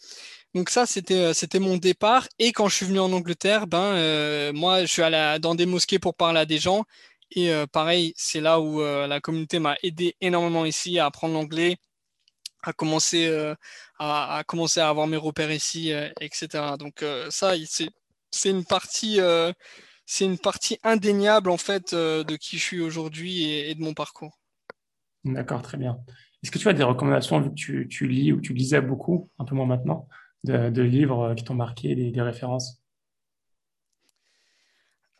Donc ça, c'était euh, c'était mon départ. Et quand je suis venu en Angleterre, ben euh, moi, je suis allé dans des mosquées pour parler à des gens. Et euh, pareil, c'est là où euh, la communauté m'a aidé énormément ici à apprendre l'anglais, à commencer euh, à, commencer à avoir mes repères ici, euh, etc. Donc euh, ça, c'est une partie c'est une partie indéniable en fait de qui je suis aujourd'hui et, de mon parcours. D'accord, très bien. Est-ce que tu as des recommandations, vu que tu, tu lis ou tu lisais beaucoup, un peu moins maintenant, de, livres qui t'ont marqué, des références?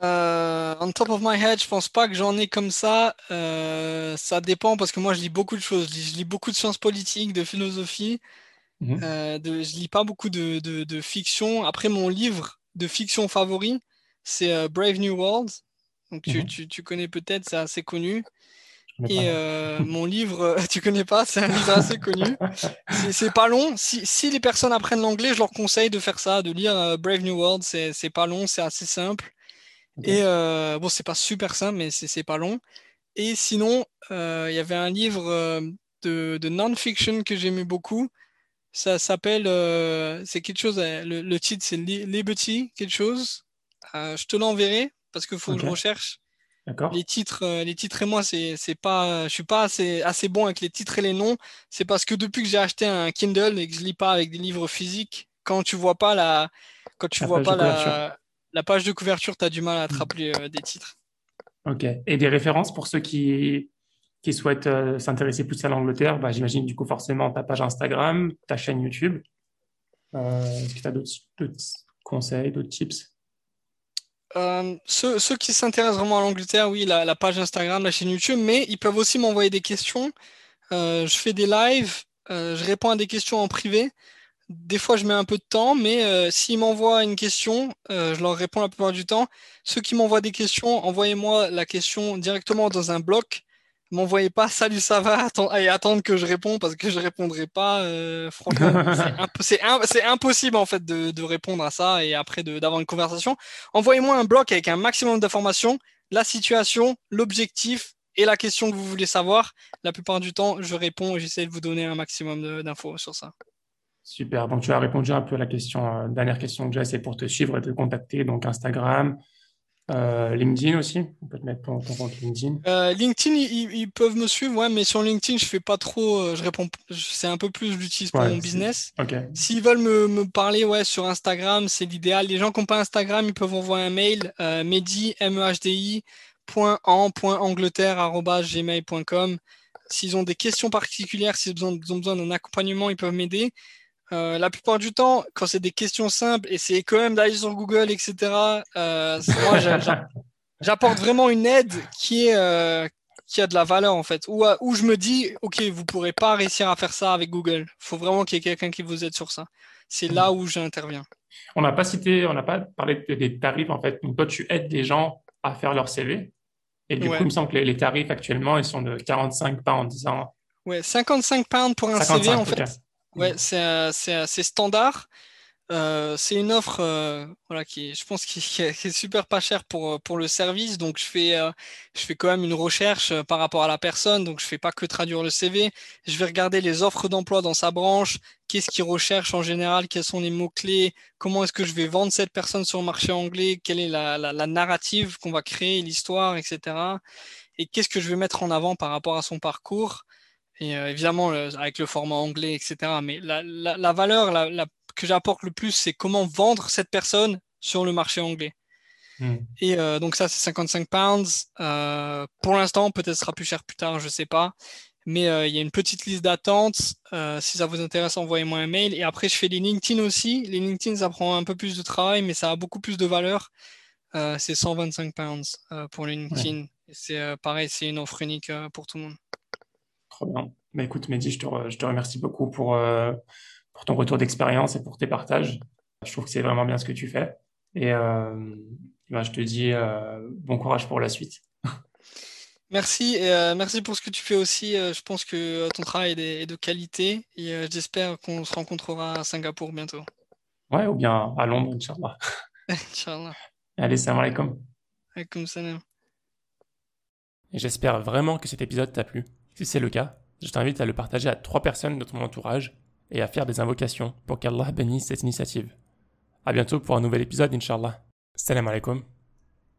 Euh, on top of my head, je pense pas que j'en ai comme ça. Euh, ça dépend parce que moi je lis beaucoup de choses. Je lis, je lis beaucoup de sciences politiques, de philosophie. Mhm. Euh, de, je lis pas beaucoup de, de, de fiction. Après, mon livre de fiction favori, c'est euh, Brave New World. Donc tu, Mhm. tu, tu connais peut-être, c'est assez connu. Et mon livre, tu connais pas, c'est un livre assez connu. C'est pas long. Si, si les personnes apprennent l'anglais, je leur conseille de faire ça, de lire Brave New World. C'est pas long, c'est assez simple. Et euh, bon, c'est pas super simple, mais c'est pas long. Et sinon, euh, il y avait un livre euh, de, de non-fiction que j'aimais beaucoup. Ça s'appelle, euh, c'est quelque chose, euh, le, le titre c'est Li- Liberty, quelque chose. Je te l'enverrai parce qu'il faut que je recherche. Les titres, les titres et moi, c'est c'est pas, je suis pas assez, assez bon avec les titres et les noms. C'est parce que depuis que j'ai acheté un Kindle et que je lis pas avec des livres physiques, quand tu vois pas la, quand tu La vois pas la, la page de couverture, tu as du mal à te rappeler euh, des titres. Ok. Et des références pour ceux qui, qui souhaitent euh, s'intéresser plus à l'Angleterre, bah, j'imagine du coup forcément ta page Instagram, ta chaîne YouTube. Euh, est-ce que tu as d'autres conseils, d'autres tips? Euh, ceux, ceux qui s'intéressent vraiment à l'Angleterre, oui, la, la page Instagram, la chaîne YouTube, mais ils peuvent aussi m'envoyer des questions. Je fais des lives, je réponds à des questions en privé. Des fois, je mets un peu de temps, mais euh, s'ils m'envoient une question, euh, je leur réponds la plupart du temps. Ceux qui m'envoient des questions, envoyez-moi la question directement dans un bloc. M'envoyez pas salut, ça va, attends, et attendre que je réponds parce que je répondrai pas. euh, franchement, c'est imp- c'est im- c'est impossible en fait de, de répondre à ça et après d'avoir une conversation. Envoyez-moi un bloc avec un maximum d'informations, la situation, l'objectif et la question que vous voulez savoir. La plupart du temps, je réponds et j'essaie de vous donner un maximum d'infos sur ça. Super. Donc tu as répondu un peu à la question, euh, dernière question que j'ai, c'est pour te suivre et te contacter. Donc Instagram, euh, LinkedIn aussi. On peut te mettre ton, ton compte LinkedIn. Euh, LinkedIn, ils, peuvent me suivre, ouais, mais sur LinkedIn, je fais pas trop, je réponds, c'est un peu plus, je l'utilise pour Ouais, mon business. ok. S'ils veulent me, me parler, ouais, sur Instagram, c'est l'idéal. Les gens qui n'ont pas Instagram, ils peuvent envoyer un mail, euh, mehdi, M-E-H-D-I, point en, point Angleterre, arobase gmail.com. S'ils ont des questions particulières, s'ils ont besoin d'un accompagnement, ils peuvent m'aider. Euh, la plupart du temps, quand c'est des questions simples et c'est quand même d'aller sur Google, etc., euh, moi, j'apporte vraiment une aide qui est, euh, qui a de la valeur en fait. Où, où je me dis, ok, vous pourrez pas réussir à faire ça avec Google. Il faut vraiment qu'il y ait quelqu'un qui vous aide sur ça. C'est là où j'interviens. On n'a pas cité, on n'a pas parlé de- des tarifs en fait. Donc toi, tu aides des gens à faire leur CV. Et du coup, il me semble que les, les tarifs actuellement, ils sont de 45 pounds, disant Ouais, 55 pounds pour un CV 55, en fait. Ouais, c'est euh, c'est euh, c'est standard. Euh, c'est une offre euh, voilà, qui je pense, qui, qui est, super pas chère pour, euh, pour le service. Donc, je fais, euh, je fais quand même une recherche euh, par rapport à la personne. Donc, je fais pas que traduire le CV. Je vais regarder les offres d'emploi dans sa branche. Qu'est-ce qu'il recherche en général? Quels sont les mots-clés? Comment est-ce que je vais vendre cette personne sur le marché anglais? Quelle est la, la, la narrative qu'on va créer, l'histoire, etc. Et qu'est-ce que je vais mettre en avant par rapport à son parcours? Et euh, évidemment, avec le format anglais, etc. Mais la, la, la valeur la, la- que j'apporte le plus, c'est comment vendre cette personne sur le marché anglais. Hmm. Et donc ça, c'est 55 pounds. pour l'instant, peut-être sera plus cher plus tard, je sais pas. Mais il y a une petite liste d'attente. si ça vous intéresse, envoyez-moi un mail. Et après, je fais les LinkedIn aussi. Les LinkedIn, ça prend un peu plus de travail, mais ça a beaucoup plus de valeur. c'est 125 pounds pour les LinkedIn. C'est pareil, c'est une offre unique pour tout le monde. Trop bien. Mais écoute, Mehdi, je te, je te remercie beaucoup pour, pour ton retour d'expérience et pour tes partages. Je trouve que c'est vraiment bien ce que tu fais. Et euh, ben, je te dis euh, bon courage pour la suite. Merci, et, euh, merci pour ce que tu fais aussi. je pense que ton travail est de, qualité et j'espère qu'on se rencontrera à Singapour bientôt. Ouais, ou bien à Londres, Inch'Allah. Inch'Allah. Allez, salam alaikum. Alaikum salam. J'espère vraiment que cet épisode t'a plu. Si c'est le cas, je t'invite à le partager à trois personnes de ton entourage et à faire des invocations pour qu'Allah bénisse cette initiative. À bientôt pour un nouvel épisode, Inch'Allah. Salam alaikum.